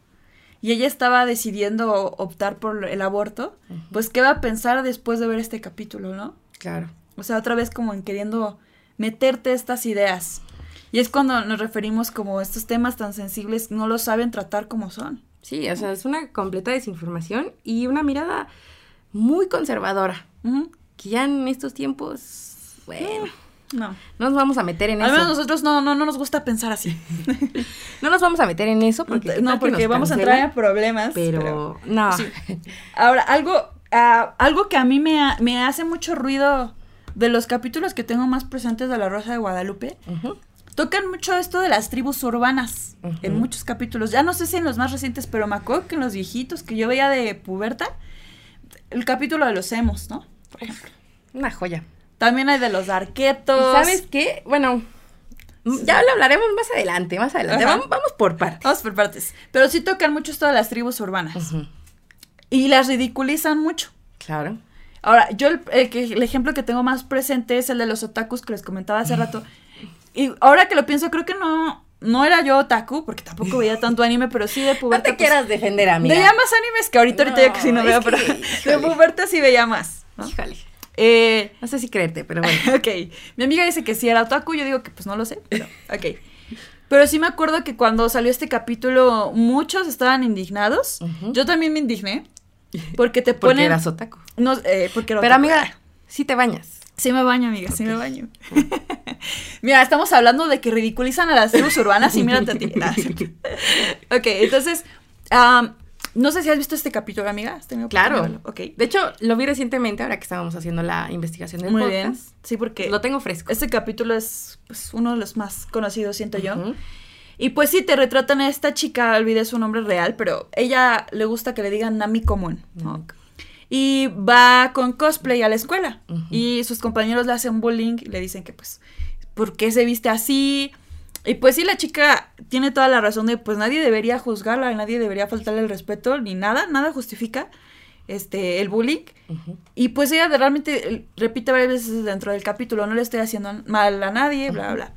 y ella estaba decidiendo optar por el aborto, pues ¿qué va a pensar después de ver este capítulo, no? Claro. O sea, otra vez como en queriendo meterte estas ideas. Y es cuando nos referimos como estos temas tan sensibles no lo saben tratar como son. Sí, o sea, es una completa desinformación y una mirada muy conservadora. Que ya en estos tiempos, bueno, No. no nos vamos a meter en Al menos eso. nosotros no, no, no nos gusta pensar así. No nos vamos a meter en eso porque, ¿qué no, porque vamos a entrar en problemas. Pero, no. Sí. Ahora, algo, ah, algo que a mí me, ha- me hace mucho ruido de los capítulos que tengo más presentes de La Rosa de Guadalupe, tocan mucho esto de las tribus urbanas en muchos capítulos. Ya no sé si en los más recientes, pero me acuerdo que en los viejitos que yo veía de puberta, el capítulo de los emos, ¿no? Por ejemplo. Una joya. También hay de los ¿Y arquetos. sabes qué? Bueno, ya lo hablaremos más adelante, más adelante. Vamos, vamos por partes. Vamos por partes. Pero sí tocan mucho esto de las tribus urbanas. Y las ridiculizan mucho. Claro. Ahora, yo el, el que- el ejemplo que tengo más presente es el de los otakus que les comentaba hace rato. Y ahora que lo pienso, creo que no, no era yo otaku, porque tampoco veía tanto anime, pero sí de No puberta. te pues, quieras defender, amiga. Veía más animes que ahorita, ahorita ya No, casi no veo, que, pero de híjole. puberta sí veía más. ¿no? Híjole. Eh, No sé si creerte, pero bueno. ok, mi amiga dice que sí era otaku, yo digo que pues no lo sé, pero ok. Pero sí me acuerdo que cuando salió este capítulo muchos estaban indignados. Yo también me indigné. Porque te Porque ponen... eras otaku. No, eh, porque era Pero otaku. amiga, sí te bañas. Sí me baño, amiga, sí me baño. Mira, estamos hablando de que ridiculizan a las tribus urbanas y mírate a ti. Ok, entonces, no sé si has visto este capítulo, amiga. ¿Has tenido Claro. oportunidad de hecho, lo vi recientemente ahora que estábamos haciendo la investigación del Muy podcast. bien. Sí, porque Lo tengo fresco. este capítulo es pues, uno de los más conocidos, siento yo. Y pues sí, te retratan a esta chica, olvidé su nombre real, pero ella le gusta que le digan Nami común, ¿no? Y va con cosplay a la escuela. Y sus compañeros le hacen bullying y le dicen que pues, ¿por qué se viste así? Y pues sí, la chica tiene toda la razón de pues nadie debería juzgarla, nadie debería faltarle el respeto, ni nada, nada justifica este el bullying. Y pues ella realmente repite varias veces dentro del capítulo, no le estoy haciendo mal a nadie, bla, bla, bla.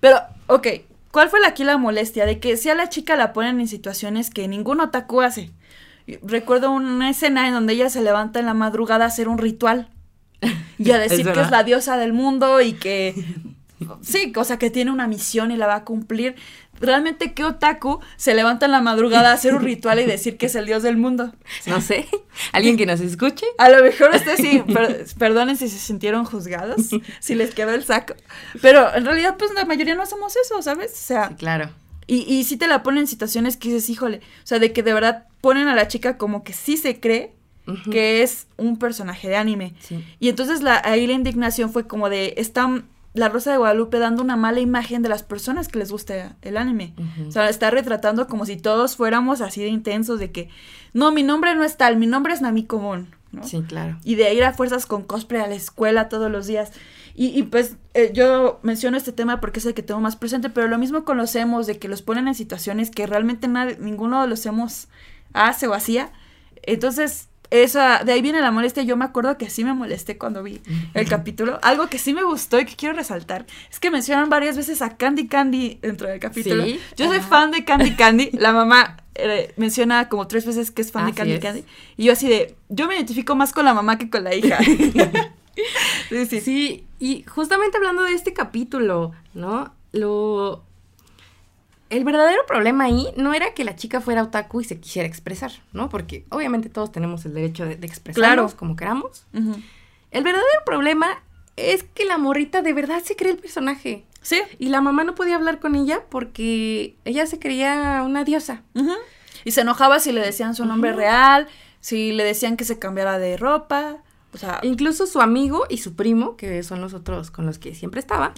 Pero, ok, ¿cuál fue la- aquí la molestia? De que si a la chica la ponen en situaciones que ningún otaku hace. Recuerdo una escena en donde ella se levanta en la madrugada a hacer un ritual. Y a decir que es la diosa del mundo y que... Sí, o sea, que tiene una misión y la va a cumplir. Realmente, ¿qué otaku se levanta en la madrugada a hacer un ritual y decir que es el dios del mundo? No sé. ¿Alguien que nos escuche? A lo mejor ustedes sí, per- perdonen si se sintieron juzgados, si les quedó el saco. Pero en realidad, pues la mayoría no hacemos eso, ¿sabes? O sea, Sí, claro. y, y sí te la ponen en situaciones que dices, híjole, o sea, de que de verdad ponen a la chica como que sí se cree que es un personaje de anime. Sí. Y entonces la, ahí la indignación fue como de, están la Rosa de Guadalupe dando una mala imagen de las personas que les gusta el anime. O sea, está retratando como si todos fuéramos así de intensos, de que, no, mi nombre no es tal, mi nombre es Nami Común, ¿no? Sí, claro. Y de ir a fuerzas con cosplay a la escuela todos los días. Y, y pues eh, yo menciono este tema porque es el que tengo más presente, pero lo mismo con los emos, de que los ponen en situaciones que realmente nadie, ninguno de los emos hace o hacía. Entonces, esa, de ahí viene la molestia. Yo me acuerdo que sí me molesté cuando vi el capítulo. Algo que sí me gustó y que quiero resaltar es que mencionan varias veces a Candy Candy dentro del capítulo. Sí, Yo soy fan de Candy Candy. La mamá eh, menciona como tres veces que es fan de Candy es. Candy. Y yo así de, yo me identifico más con la mamá que con la hija. sí, sí, Sí, y justamente hablando de este capítulo, ¿no? Lo... El verdadero problema ahí no era que la chica fuera otaku y se quisiera expresar, ¿no? Porque obviamente todos tenemos el derecho de, de expresarnos Claro. como queramos. El verdadero problema es que la morrita de verdad se cree el personaje. Sí. Y la mamá no podía hablar con ella porque ella se creía una diosa. Y se enojaba si le decían su nombre real, si le decían que se cambiara de ropa. O sea, Incluso su amigo y su primo, que son los otros con los que siempre estaba.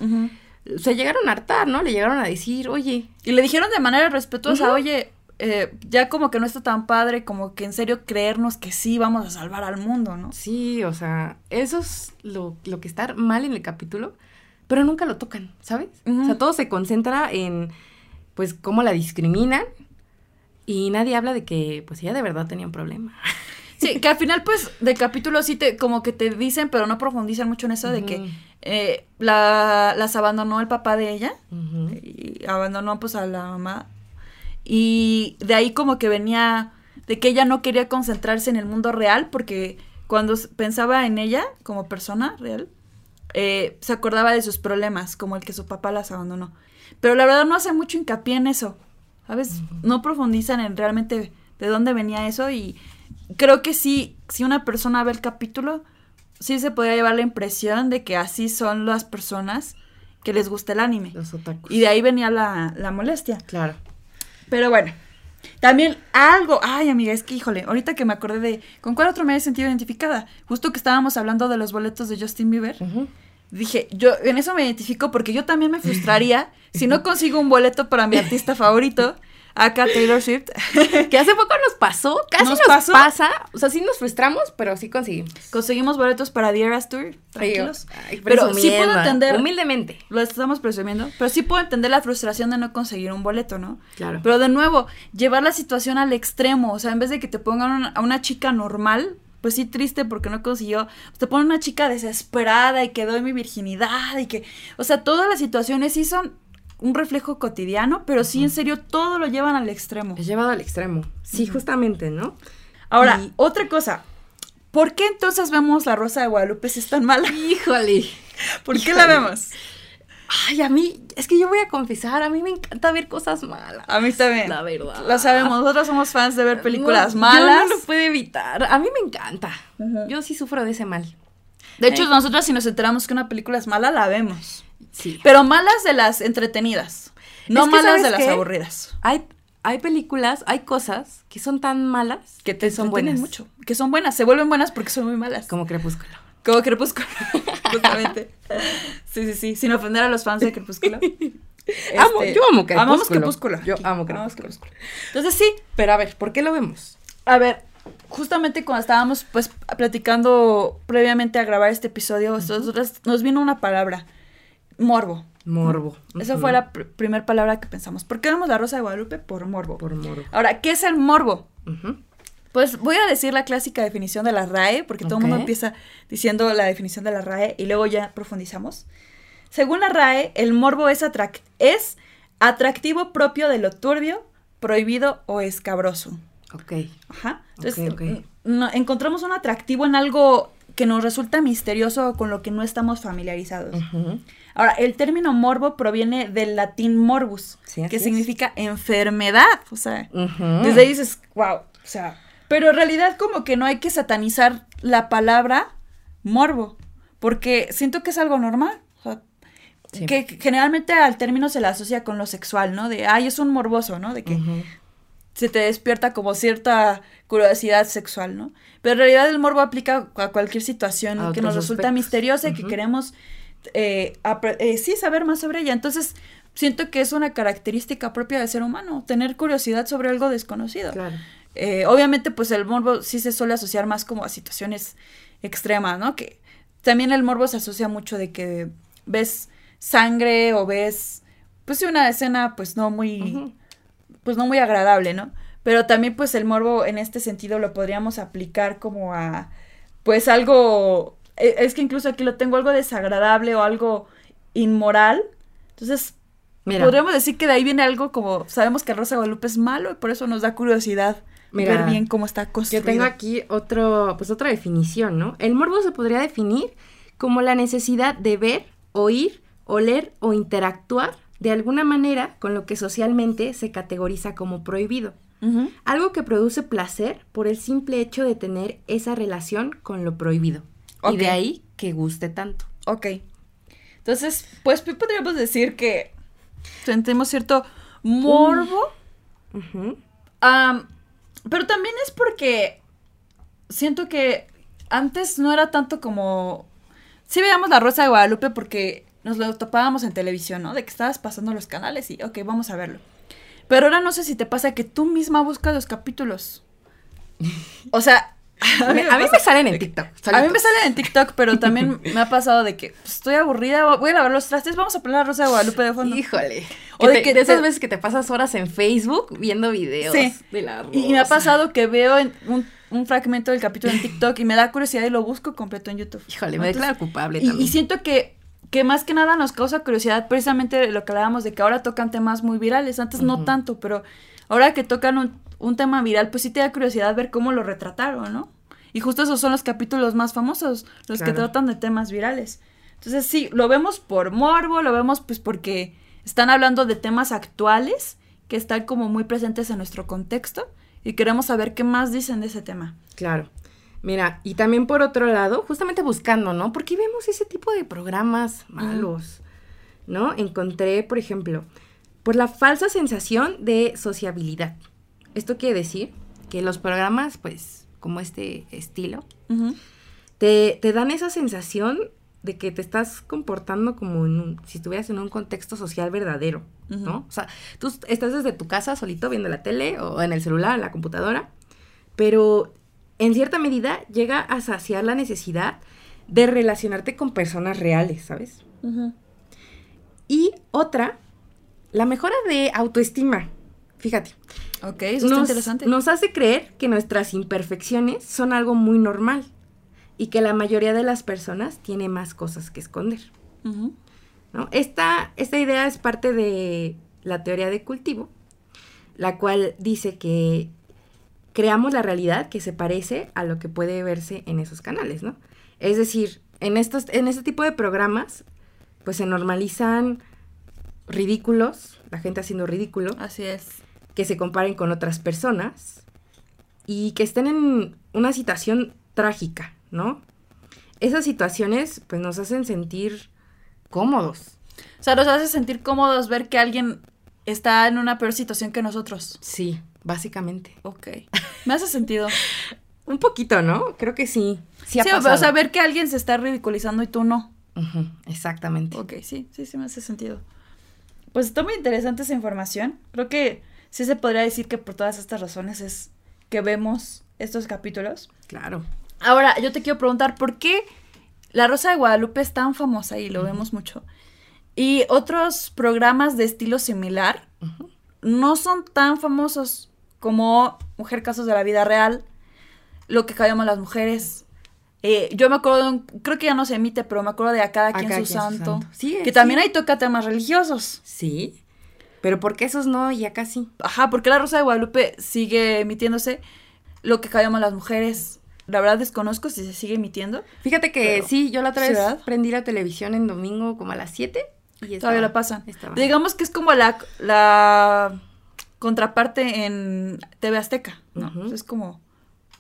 Se llegaron a hartar, ¿no? Le llegaron a decir, oye, Y le dijeron de manera respetuosa, oye, eh, ya como que no está tan padre, como que en serio creernos que sí vamos a salvar al mundo, ¿no? Sí, o sea, eso es lo, lo que está mal en el capítulo, pero nunca lo tocan, ¿sabes? O sea, todo se concentra en, pues, cómo la discriminan y nadie habla de que, pues, ella de verdad tenía un problema. Sí, que al final, pues, de capítulo sí te, como que te dicen, pero no profundizan mucho en eso de que eh, la, las abandonó el papá de ella. Y abandonó pues a la mamá. Y de ahí como que venía de que ella no quería concentrarse en el mundo real porque cuando pensaba en ella como persona real eh, se acordaba de sus problemas como el que su papá las abandonó. Pero la verdad no hace mucho hincapié en eso sabes no profundizan en realmente de dónde venía eso y creo que sí si una persona ve el capítulo sí se podría llevar la impresión de que así son las personas que les gusta el anime. Los otakus. Y de ahí venía la, la molestia. Claro. Pero bueno, también algo, ay amiga, es que híjole, ahorita que me acordé de con cuál otro me he sentido identificada, justo que estábamos hablando de los boletos de Justin Bieber, dije, yo en eso me identifico porque yo también me frustraría si no consigo un boleto para mi artista favorito, acá Taylor Swift. Que hace poco nos pasó, casi ¿Nos nos, pasó? pasa. O sea, sí nos frustramos, pero sí conseguimos. Conseguimos boletos para The Eras Tour, tranquilos. Ay, Pero sí puedo ¿eh? entender, Humildemente. lo estamos presumiendo, pero sí puedo entender la frustración de no conseguir un boleto, ¿no? Claro. Pero de nuevo, llevar la situación al extremo, o sea, en vez de que te pongan una- a una chica normal, pues sí triste porque no consiguió, pues te ponen una chica desesperada y que doy mi virginidad y que, o sea, todas las situaciones sí son un reflejo cotidiano, pero sí en serio todo lo llevan al extremo. Es llevado al extremo. Sí, justamente, ¿no? Ahora, Y- otra cosa, ¿por qué entonces vemos la Rosa de Guadalupe si es tan mala? Híjole. ¿Por qué la vemos? Ay, a mí, es que yo voy a confesar, a mí me encanta ver cosas malas. A mí también. La verdad. Lo sabemos, nosotros somos fans de ver películas No, malas. Yo no lo puedo evitar. A mí me encanta. Yo sí sufro de ese mal. De hecho, Eh. nosotros si nos enteramos que una película es mala, la vemos. Sí. Pero malas de las entretenidas. No Es que, malas ¿sabes de las qué? aburridas. Hay, hay películas, hay cosas que son tan malas Que te son buenas. mucho. Que son buenas. Se vuelven buenas porque son muy malas. Como Crepúsculo. Como Crepúsculo. Justamente. Sí, sí, sí. Sin ofender a los fans de Crepúsculo. Amo- yo amo Crepúsculo. Amamos Crepúsculo. Yo amo Amamos Crepúsculo. Entonces sí. Pero a ver, ¿por qué lo vemos? A ver, justamente cuando estábamos pues platicando previamente a grabar este episodio, nosotros nos vino una palabra. Morbo. Morbo. Esa fue la pr- primera palabra que pensamos. ¿Por qué vemos la Rosa de Guadalupe? Por morbo. Por morbo. Ahora, ¿qué es el morbo? Pues voy a decir la clásica definición de la RAE, porque todo el mundo empieza diciendo la definición de la RAE y luego ya profundizamos. Según la RAE, el morbo es, atrac- es atractivo propio de lo turbio, prohibido o escabroso. Ok. Ajá. Entonces, Ok, ok. n- no- encontramos un atractivo en algo que nos resulta misterioso o con lo que no estamos familiarizados. Ahora, el término morbo proviene del latín morbus, Sí, que es. significa enfermedad. O sea, desde ahí dices, wow, o sea, pero en realidad como que no hay que satanizar la palabra morbo, porque siento que es algo normal. o sea, Sí. que, generalmente al término se le asocia con lo sexual, ¿no? De, ay, es un morboso, ¿no? De que se te despierta como cierta curiosidad sexual, ¿no? Pero en realidad el morbo aplica a cualquier situación A que nos resulta aspectos. misteriosa y que queremos, eh, eh, sí, saber más sobre ella. Entonces, siento que es una característica propia del ser humano, tener curiosidad sobre algo desconocido. Claro. Eh, obviamente, pues el morbo sí se suele asociar más como a situaciones extremas, ¿no? Que también el morbo se asocia mucho de que ves sangre o ves, pues una escena pues no muy pues no muy agradable, ¿no? Pero también pues el morbo en este sentido lo podríamos aplicar como a pues algo es que incluso aquí lo tengo algo desagradable o algo inmoral. Entonces, Mira, podríamos decir que de ahí viene algo como sabemos que el Rosa Guadalupe es malo y por eso nos da curiosidad Mira, ver bien cómo está yo construido. tengo aquí otro, pues otra definición, ¿no? El morbo se podría definir como la necesidad de ver, oír, oler o interactuar de alguna manera con lo que socialmente se categoriza como prohibido. Algo que produce placer por el simple hecho de tener esa relación con lo prohibido. Y de ahí que guste tanto. Ok. Entonces, pues podríamos decir que sentimos cierto morbo. Am, pero también es porque siento que antes no era tanto como... Sí veíamos La Rosa de Guadalupe porque nos lo topábamos en televisión, ¿no? De que estabas pasando los canales y, ok, vamos a verlo. Pero ahora no sé si te pasa que tú misma buscas los capítulos. O sea... A mí, a mí me salen en TikTok. A mí me salen en TikTok, pero también me ha pasado de que pues, estoy aburrida, voy a lavar los trastes, vamos a poner la Rosa de Guadalupe de fondo. Híjole. O de que de esas te- veces que te pasas horas en Facebook viendo videos Sí. de la Y, y me ha rosa. pasado que veo en un, un fragmento del capítulo en TikTok y me da curiosidad y lo busco completo en YouTube. Híjole, me declaro culpable también. y siento que, que más que nada nos causa curiosidad precisamente lo que hablábamos de que ahora tocan temas muy virales. Antes no tanto, pero ahora que tocan un, un tema viral, pues sí te da curiosidad ver cómo lo retrataron, ¿no? Y justo esos son los capítulos más famosos, los que tratan de temas virales. Entonces sí, lo vemos por morbo, lo vemos pues porque están hablando de temas actuales que están como muy presentes en nuestro contexto y queremos saber qué más dicen de ese tema. Claro. Mira, y también por otro lado, justamente buscando, ¿no? Porque vemos ese tipo de programas malos, ¿no? Encontré, por ejemplo, por la falsa sensación de sociabilidad. Esto quiere decir que los programas, pues, como este estilo, te, te, dan esa sensación de que te estás comportando como en si estuvieras en un contexto social verdadero, ¿no? O sea, tú estás desde tu casa solito viendo la tele o en el celular, en la computadora, pero en cierta medida llega a saciar la necesidad de relacionarte con personas reales, ¿sabes? Y otra, la mejora de autoestima. Fíjate. Ok, eso nos, interesante. Nos hace creer que nuestras imperfecciones son algo muy normal y que la mayoría de las personas tiene más cosas que esconder. ¿no? esta, esta idea es parte de la teoría de cultivo, la cual dice que creamos la realidad que se parece a lo que puede verse en esos canales, ¿no? Es decir, en, estos, en este tipo de programas, pues se normalizan ridículos, la gente haciendo ridículo. Así es. Que se comparen con otras personas y que estén en una situación trágica, ¿no? Esas situaciones pues nos hacen sentir cómodos. O sea, nos hace sentir cómodos ver que alguien está en una peor situación que nosotros. Sí, básicamente. Ok. Me hace sentido. Un poquito, ¿no? Creo que sí. Sí, ha o sea, ver que alguien se está ridiculizando y tú no. exactamente. Ok, sí, sí, sí me hace sentido. Pues está muy interesante esa información. Creo que sí se podría decir que por todas estas razones es que vemos estos capítulos. Claro. Ahora, yo te quiero preguntar, ¿por qué La Rosa de Guadalupe es tan famosa y lo vemos mucho? Y otros programas de estilo similar no son tan famosos como Mujer Casos de la Vida Real, Lo que callamos las mujeres. Eh, yo me acuerdo, creo que ya no se emite, pero me acuerdo de A cada quien, su, santo, que también ahí toca temas religiosos. Sí. Pero ¿por qué esos no y acá sí? Ajá, porque La Rosa de Guadalupe sigue emitiéndose Lo que callamos las mujeres, la verdad desconozco si se sigue emitiendo. Fíjate que sí, yo la otra vez prendí la televisión en domingo como a las 7 y Todavía la pasan. Digamos que es como la, la contraparte en TV Azteca, ¿no? Es como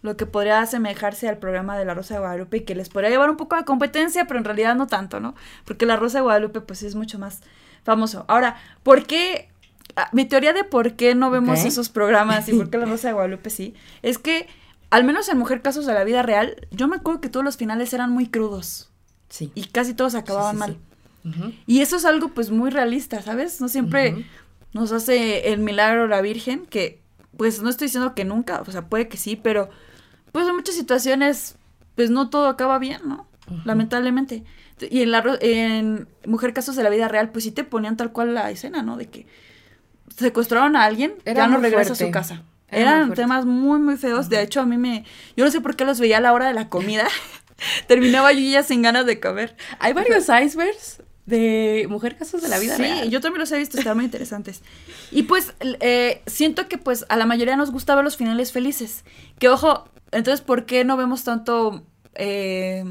lo que podría asemejarse al programa de La Rosa de Guadalupe y que les podría llevar un poco de competencia, pero en realidad no tanto, ¿no? Porque La Rosa de Guadalupe pues es mucho más famoso. Ahora, ¿por qué? Ah, mi teoría de por qué no vemos esos programas y por qué La Rosa de Guadalupe sí, es que al menos en Mujer Casos de la Vida Real, yo me acuerdo que todos los finales eran muy crudos. Sí. Y casi todos acababan mal. Y eso es algo pues muy realista, ¿sabes? No siempre nos hace el milagro la Virgen, que pues no estoy diciendo que nunca, o sea, puede que sí, pero pues en muchas situaciones pues no todo acaba bien, ¿no? Lamentablemente. Y en, la, en Mujer Casos de la Vida Real pues sí te ponían tal cual la escena, ¿no? De que secuestraron a alguien, ya no regresa a su casa. Eran temas muy, muy feos. De hecho, a mí me... Yo no sé por qué los veía a la hora de la comida. Terminaba yo ya sin ganas de comer. Hay varios icebergs de Mujer Casos de la Vida Sí, yo también los he visto, están muy interesantes. Y pues eh, siento que pues a la mayoría nos gusta ver los finales felices. Que ojo, entonces, ¿por qué no vemos tanto eh,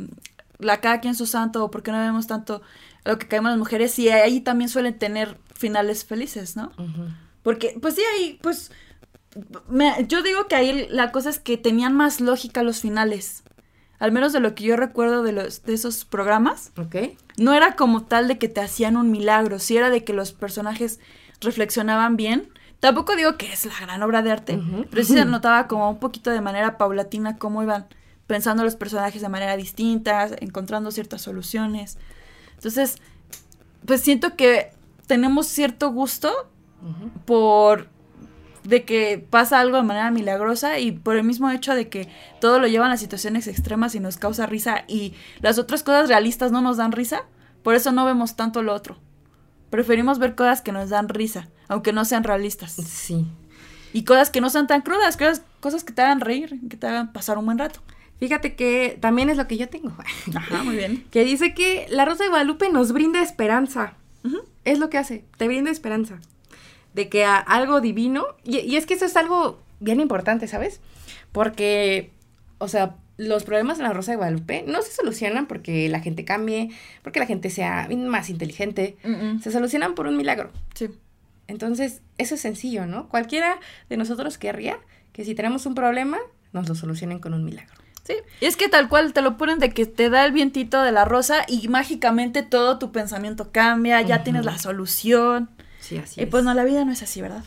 la cada quien su santo? ¿O por qué no vemos tanto lo que caemos las mujeres? Si ahí también suelen tener finales felices, ¿no? Porque, pues sí, ahí, pues yo digo que ahí la cosa es que tenían más lógica los finales. Al menos de lo que yo recuerdo de, los, de esos programas. Ok. No era como tal de que te hacían un milagro, sí era de que los personajes reflexionaban bien. Tampoco digo que es la gran obra de arte, pero sí se notaba como un poquito de manera paulatina cómo iban pensando los personajes de manera distinta, encontrando ciertas soluciones. Entonces, pues siento que tenemos cierto gusto por de que pasa algo de manera milagrosa y por el mismo hecho de que todo lo llevan a situaciones extremas y nos causa risa y las otras cosas realistas no nos dan risa, por eso no vemos tanto lo otro. Preferimos ver cosas que nos dan risa, aunque no sean realistas. Sí. Y cosas que no sean tan crudas, cosas, cosas que te hagan reír, que te hagan pasar un buen rato. Fíjate que también es lo que yo tengo. Ajá, muy bien. que dice que la Rosa de Guadalupe nos brinda esperanza. Es lo que hace, te brinda esperanza de que a algo divino, y, es que eso es algo bien importante, ¿sabes? Porque, o sea, los problemas en la Rosa de Guadalupe no se solucionan porque la gente cambie, porque la gente sea más inteligente, se solucionan por un milagro. Sí. Entonces, eso es sencillo, ¿no? Cualquiera de nosotros querría que si tenemos un problema, nos lo solucionen con un milagro. Sí, y es que tal cual te lo ponen de que te da el vientito de la rosa y mágicamente todo tu pensamiento cambia, ya tienes la solución. Sí, así Y es. pues no, la vida no es así, ¿verdad?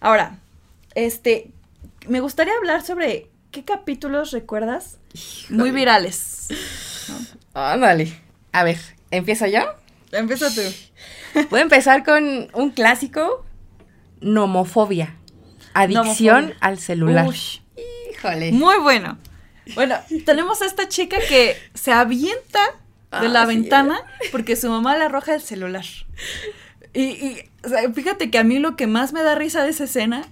Ahora, este, me gustaría hablar sobre qué capítulos recuerdas muy virales. Ándale. A ver, ¿empiezo yo? Empieza tú. Voy a empezar con un clásico, nomofobia. Adicción Nomofobia. al celular. Ush, Híjole. muy bueno. Bueno, tenemos a esta chica que se avienta de Ah, la sí. ventana porque su mamá le arroja el celular. Y, y, o sea, fíjate que a mí lo que más me da risa de esa escena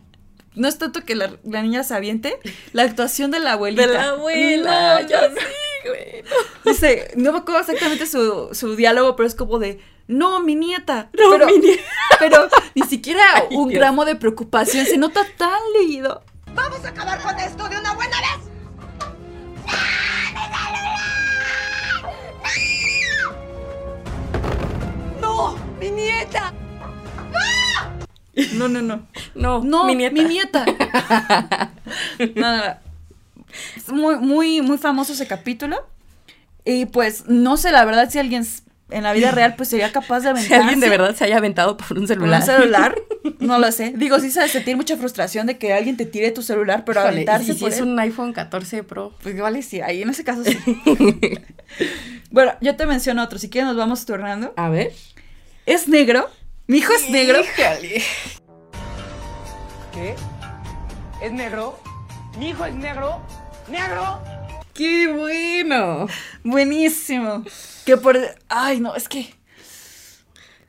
no es tanto que la, la niña se aviente, la actuación de la abuelita. De la abuela, No, ya no. sí, güey. Dice, no me acuerdo exactamente su, su diálogo, pero es como de, no, mi nieta. No, pero, mi nieta. pero ni siquiera Ay, un Dios. gramo de preocupación, se nota tan leído. ¡Vamos a acabar con esto de una buena vez! ¡No! ¡Mi nieta! No, no, no. No, No, mi nieta. mi nieta. No, no, no. Es muy, muy, muy famoso ese capítulo. Y pues, no sé, la verdad, si alguien en la vida real, pues sería capaz de Si aventarse alguien de verdad se haya aventado por un con un celular. celular. No lo sé. Digo, sí sabes sentir mucha frustración de que alguien te tire tu celular, pero Híjole, aventarse y si por es él, un iPhone 14 Pro. Pues vale, sí, ahí en ese caso sí. bueno, yo te menciono otro. Si quieres, nos vamos turnando. A ver. Es negro. Mi hijo es negro. Híjole. ¿Qué? ¿Es negro? ¿Mi hijo es negro? ¿Negro? ¡Qué bueno! Buenísimo. Que por. Ay, no, es que.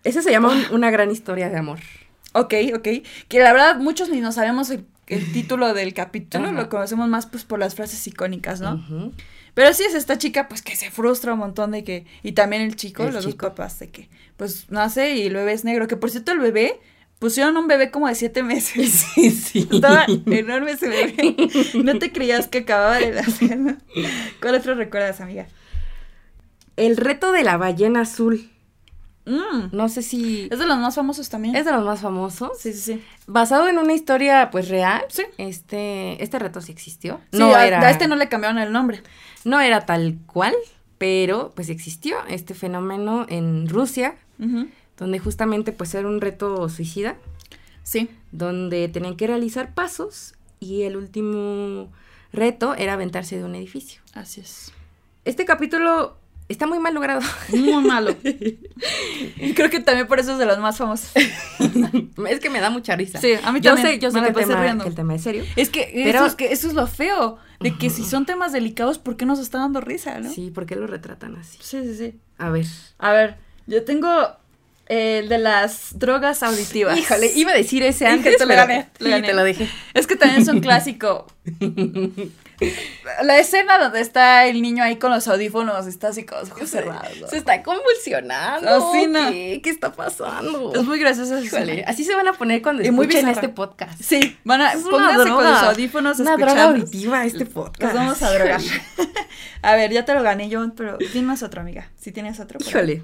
Ese se llama un- una gran historia de amor. Ok, ok. Que la verdad, muchos ni no sabemos el, el título del capítulo. Ajá. Lo conocemos más pues por las frases icónicas, ¿no? Pero sí es esta chica, pues que se frustra un montón de que. Y también el chico, El los chico. dos papás, de que pues nace y el bebé es negro. Que por cierto, el bebé pusieron un bebé como de siete meses. Sí, sí. Estaba enorme ese bebé. No te creías que acababa de nacer, ¿no? ¿Cuál otro recuerdas, amiga? El reto de la ballena azul. Mm, No sé si es de los más famosos también. es de los más famosos. Sí, sí, sí. Basado en una historia pues real. Sí. Este, este reto sí existió. Sí, no a, era, a este no le cambiaron el nombre. no era tal cual, pero pues existió este fenómeno en Rusia, Ujú. Donde justamente pues era un reto suicida, Sí. donde tenían que realizar pasos y el último reto era aventarse de un edificio. Así es. Este capítulo está muy mal logrado. Muy malo. y creo que también por eso es de los más famosos. es que me da mucha risa. Sí, a mí yo también. sé, yo sé que tema, riendo. que el tema es serio. Es que, Pero- eso, es que eso es lo feo. De que si son temas delicados, ¿por qué nos está dando risa, no? Sí, ¿por qué lo retratan así? sí, sí. sí. A ver. A ver, yo tengo el de las drogas auditivas. Híjole, iba a decir ese Es antes, te lo gané, lo gané. te lo dejé. Es que también es un clásico. La escena donde está el niño ahí con los audífonos, está así con los ojos cerrados. ¿no? Se está convulsionando. ¿no? ¿Qué? ¿Qué está pasando? Es muy Híjole, escena. así se van a poner cuando muy escuchen este podcast. Sí, van a, Es pónganse con droga. los audífonos Una droga escuchando. auditiva este podcast. Nos vamos a drogar. Híjole. a ver, ya te lo gané yo, pero tienes otro, amiga. Si tienes otro. ahí.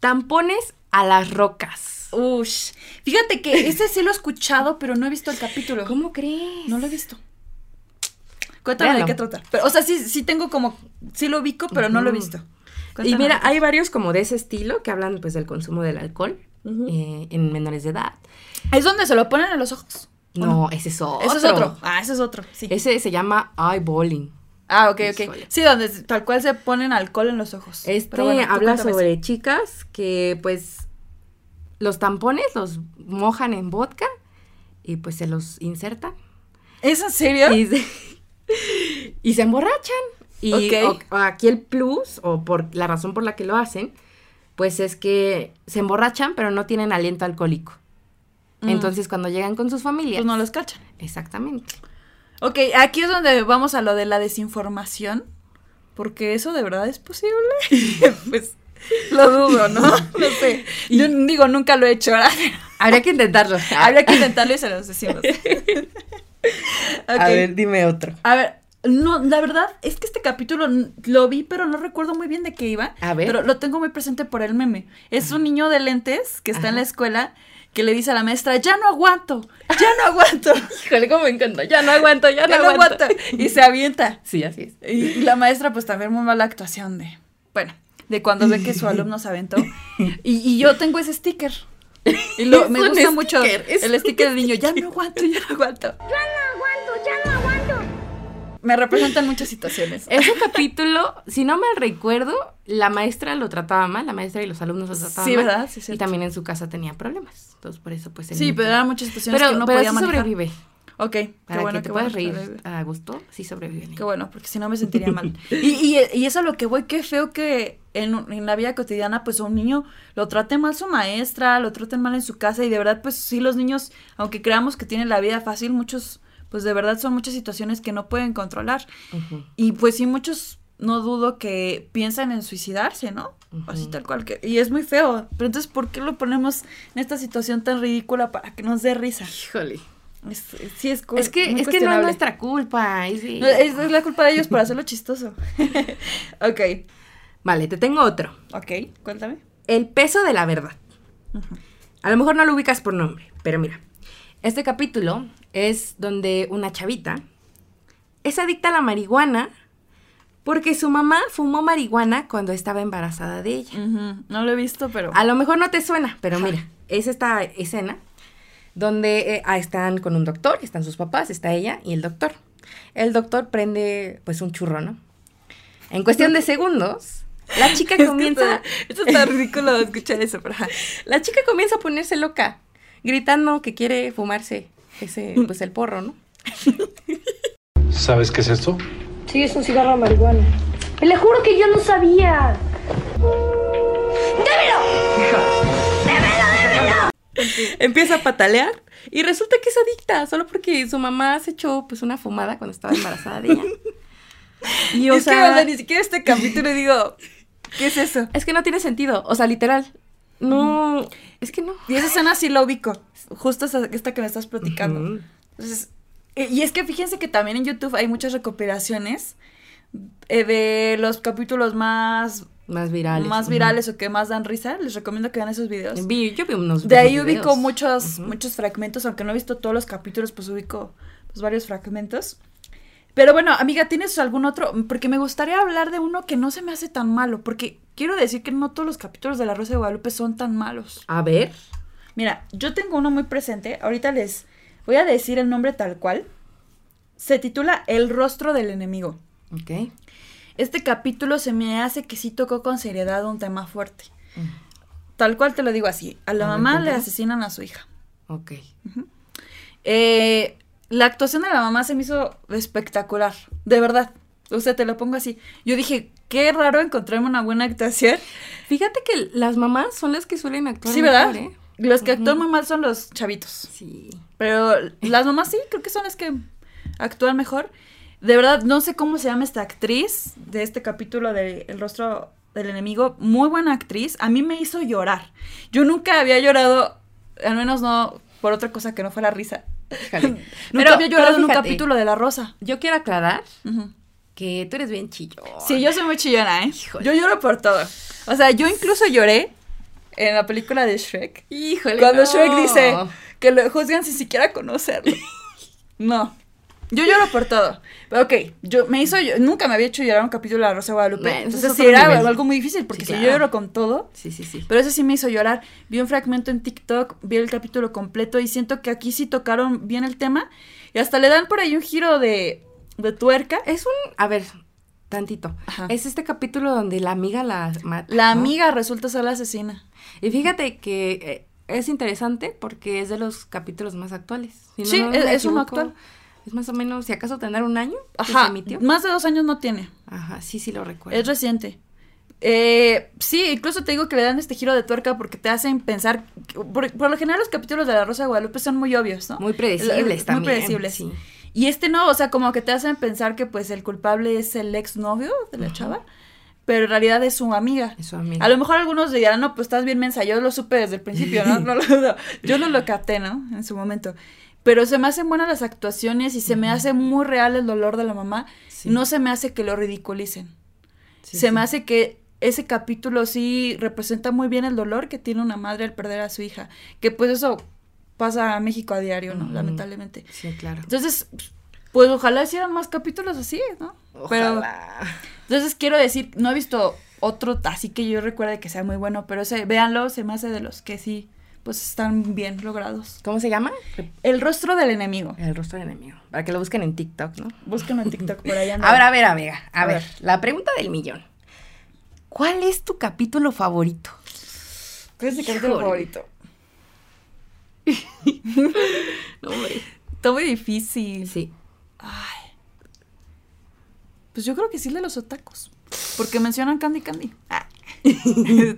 Tampones a las rocas. Ush. Fíjate que ese sí lo he escuchado, pero no he visto el capítulo. ¿Cómo crees? No lo he visto. Cuéntame de qué trata. Pero, o sea, sí, sí tengo como, sí lo ubico, pero no lo he visto. Y mira, hay varios como de ese estilo que hablan pues del consumo del alcohol eh, en menores de edad. ¿Es donde se lo ponen en los ojos? ¿O No, ese es otro. Ese es otro. Ah, ese es otro. Sí. Ese se llama eyeballing. Ah, ok, ok. Sí, donde tal cual se ponen alcohol en los ojos. Este bueno, habla sobre chicas que pues los tampones los mojan en vodka y pues se los insertan ¿Es en serio? y se, y se emborrachan. Y Ok. o- o aquí el plus, o por la razón por la que lo hacen, pues es que se emborrachan, pero no tienen aliento alcohólico. Mm. Entonces, cuando llegan con sus familias. Pues no los cachan. Exactamente. Ok, aquí es donde vamos a lo de la desinformación. Porque eso de verdad es posible. pues lo dudo, ¿no? No sé. Yo digo, nunca lo he hecho. Habría que intentarlo. Habría que intentarlo y se los decimos. A ver, dime otro. A ver, No, la verdad es que este capítulo lo vi, pero no recuerdo muy bien de qué iba. A ver. Pero lo tengo muy presente por el meme. Es un niño de lentes que está en la escuela que le dice a la maestra, ya no aguanto, ya no aguanto, Híjole, cómo me encanta. Ya no aguanto, ya no, ya no aguanto. aguanto. Y se avienta. Sí, así es. Y, y la maestra pues también muy mala actuación de, bueno, de cuando ve que su alumno se aventó. Y, y yo tengo ese sticker. Y lo, me gusta mucho sticker, el sticker del niño, ya no aguanto, ya no aguanto. Me representan muchas situaciones. Ese capítulo, si no mal recuerdo, la maestra lo trataba mal, la maestra y los alumnos lo trataban Sí, mal. ¿verdad? Sí, y cierto. también en su casa tenía problemas. Entonces, por eso, pues... Sí, pero eran muchas situaciones pero, que no pero podía manejar. sobrevive. Ok, qué Para bueno que te puedas bueno reír a gusto, sí sobrevive. el Qué bueno, porque si no me sentiría mal. Y, y, y eso a lo que voy, qué feo que en, en la vida cotidiana, pues a un niño lo trate mal su maestra, lo traten mal en su casa, y de verdad, pues sí, los niños, aunque creamos que tienen la vida fácil, muchos, pues de verdad son muchas situaciones que no pueden controlar. Y pues sí, muchos no dudo que piensan en suicidarse, ¿no? Así tal cual que. Y es muy feo. Pero entonces, ¿por qué lo ponemos en esta situación tan ridícula para que nos dé risa? Híjole. Es, sí, es, Es que, es que no es nuestra culpa. No, es la culpa de ellos por hacerlo chistoso. ok, Vale, te tengo otro. ok, cuéntame. El peso de la verdad. A lo mejor no lo ubicas por nombre, pero mira. Este capítulo es donde una chavita es adicta a la marihuana porque su mamá fumó marihuana cuando estaba embarazada de ella. No lo he visto, pero. A lo mejor no te suena, pero mira, es esta escena donde eh, ah, están con un doctor, están sus papás, está ella y el doctor. El doctor prende pues un churro, ¿no? En cuestión de segundos, la chica Es comienza... está- Esto está ridículo escuchar eso, pero. La chica comienza a ponerse loca, gritando que quiere fumarse ese, pues el porro, ¿no? ¿Sabes qué es esto? Sí, es un cigarro de marihuana. Le juro que yo no sabía. Empieza a patalear y resulta que es adicta, solo porque su mamá se echó pues una fumada cuando estaba embarazada de ella. Y o es que, sea, o sea, ni siquiera este capítulo digo. ¿Qué es eso? es que no tiene sentido, o sea, literal. No, es que no. Y esa escena sí la ubico. Justo esta que me estás platicando. Entonces, eh, y es que fíjense que también en YouTube hay muchas recopilaciones eh, de los capítulos más, Más virales. más virales o que más dan risa. Les recomiendo que vean esos videos. Vi- yo vi unos De ahí videos. ubico muchos, muchos fragmentos, aunque no he visto todos los capítulos, pues ubico pues, varios fragmentos. Pero bueno, amiga, ¿tienes algún otro? Porque me gustaría hablar de uno que no se me hace tan malo, porque quiero decir que no todos los capítulos de La Rosa de Guadalupe son tan malos. A ver. Mira, yo tengo uno muy presente, ahorita les voy a decir el nombre tal cual. Se titula El rostro del enemigo. Ok. Este capítulo se me hace que sí tocó con seriedad un tema fuerte. Tal cual te lo digo así. A la A ver, mamá le asesinan a su hija. Ok. Eh, la actuación de la mamá se me hizo espectacular, de verdad. O sea, te lo pongo así. Yo dije, qué raro encontrarme una buena actuación. Fíjate que las mamás son las que suelen actuar Sí, ¿verdad? mejor, ¿eh? Los que actúan muy mal son los chavitos. Sí. Pero las mamás sí, creo que son las que actúan mejor. De verdad, no sé cómo se llama esta actriz de este capítulo de El rostro del enemigo. Muy buena actriz. A mí me hizo llorar. Yo nunca había llorado, al menos no por otra cosa que no fue la risa. Nunca Pero- había llorado en un capítulo de La Rosa. Yo quiero aclarar que tú eres bien chillo. Sí, yo soy muy chillona, ¿eh? Híjole. Yo lloro por todo. O sea, yo incluso lloré en la película de Shrek. Híjole. Cuando no. Shrek dice que lo juzgan sin siquiera conocerlo. No. Yo lloro por todo. Pero ok, yo me hizo, yo- nunca me había hecho llorar un capítulo de La Rosa de Guadalupe. Entonces sí era nivel. algo muy difícil, porque Sí, si yo lloro con todo. Sí, sí, sí. Pero eso sí me hizo llorar. Vi un fragmento en TikTok, vi el capítulo completo y siento que aquí sí tocaron bien el tema. Y hasta le dan por ahí un giro de, de tuerca. Es un. A ver, tantito. Ajá. Es este capítulo donde la amiga la mata. La ¿no? amiga resulta ser la asesina. Y fíjate que eh, es interesante porque es de los capítulos más actuales. Si no Sí, es- es uno actual. Es más o menos, si acaso tendrá un año se emitió. Más de dos años no tiene. Ajá, sí, sí lo recuerdo. Es reciente. Eh, sí, incluso te digo que le dan este giro de tuerca porque te hacen pensar. Por, por lo general, los capítulos de La Rosa de Guadalupe son muy obvios, ¿no? Muy predecibles Muy también. predecibles. Sí. Y este no, o sea, como que te hacen pensar que pues el culpable es el exnovio de la chava, pero en realidad es su amiga. Es su amiga. A lo mejor algunos dirán, no, pues estás bien mensa, yo lo supe desde el principio, ¿no? No lo dudo. Yo no lo capté, ¿no? En su momento. Pero se me hacen buenas las actuaciones y se me hace muy real el dolor de la mamá. Sí. No se me hace que lo ridiculicen. Sí, se sí. me hace que ese capítulo sí representa muy bien el dolor que tiene una madre al perder a su hija. Que pues eso pasa a México a diario, ¿no? Lamentablemente. Sí, claro. Entonces, pues ojalá hicieran más capítulos así, ¿no? Pero Ojalá. entonces quiero decir, no he visto otro así que yo recuerde que sea muy bueno, pero ese, véanlo, se me hace de los que sí, pues están bien logrados. ¿Cómo se llama? El rostro del enemigo. El rostro del enemigo. Para que lo busquen en TikTok, ¿no? Búsquenlo en TikTok por allá. A ver, a ver, amiga. A, A ver, ver. la pregunta del millón. ¿Cuál es tu capítulo favorito? ¿Cuál es tu capítulo favorito? No, hombre. Está muy difícil. Sí. Ay. Pues yo creo que sí el de los otacos. Porque mencionan Candy Candy. Ah.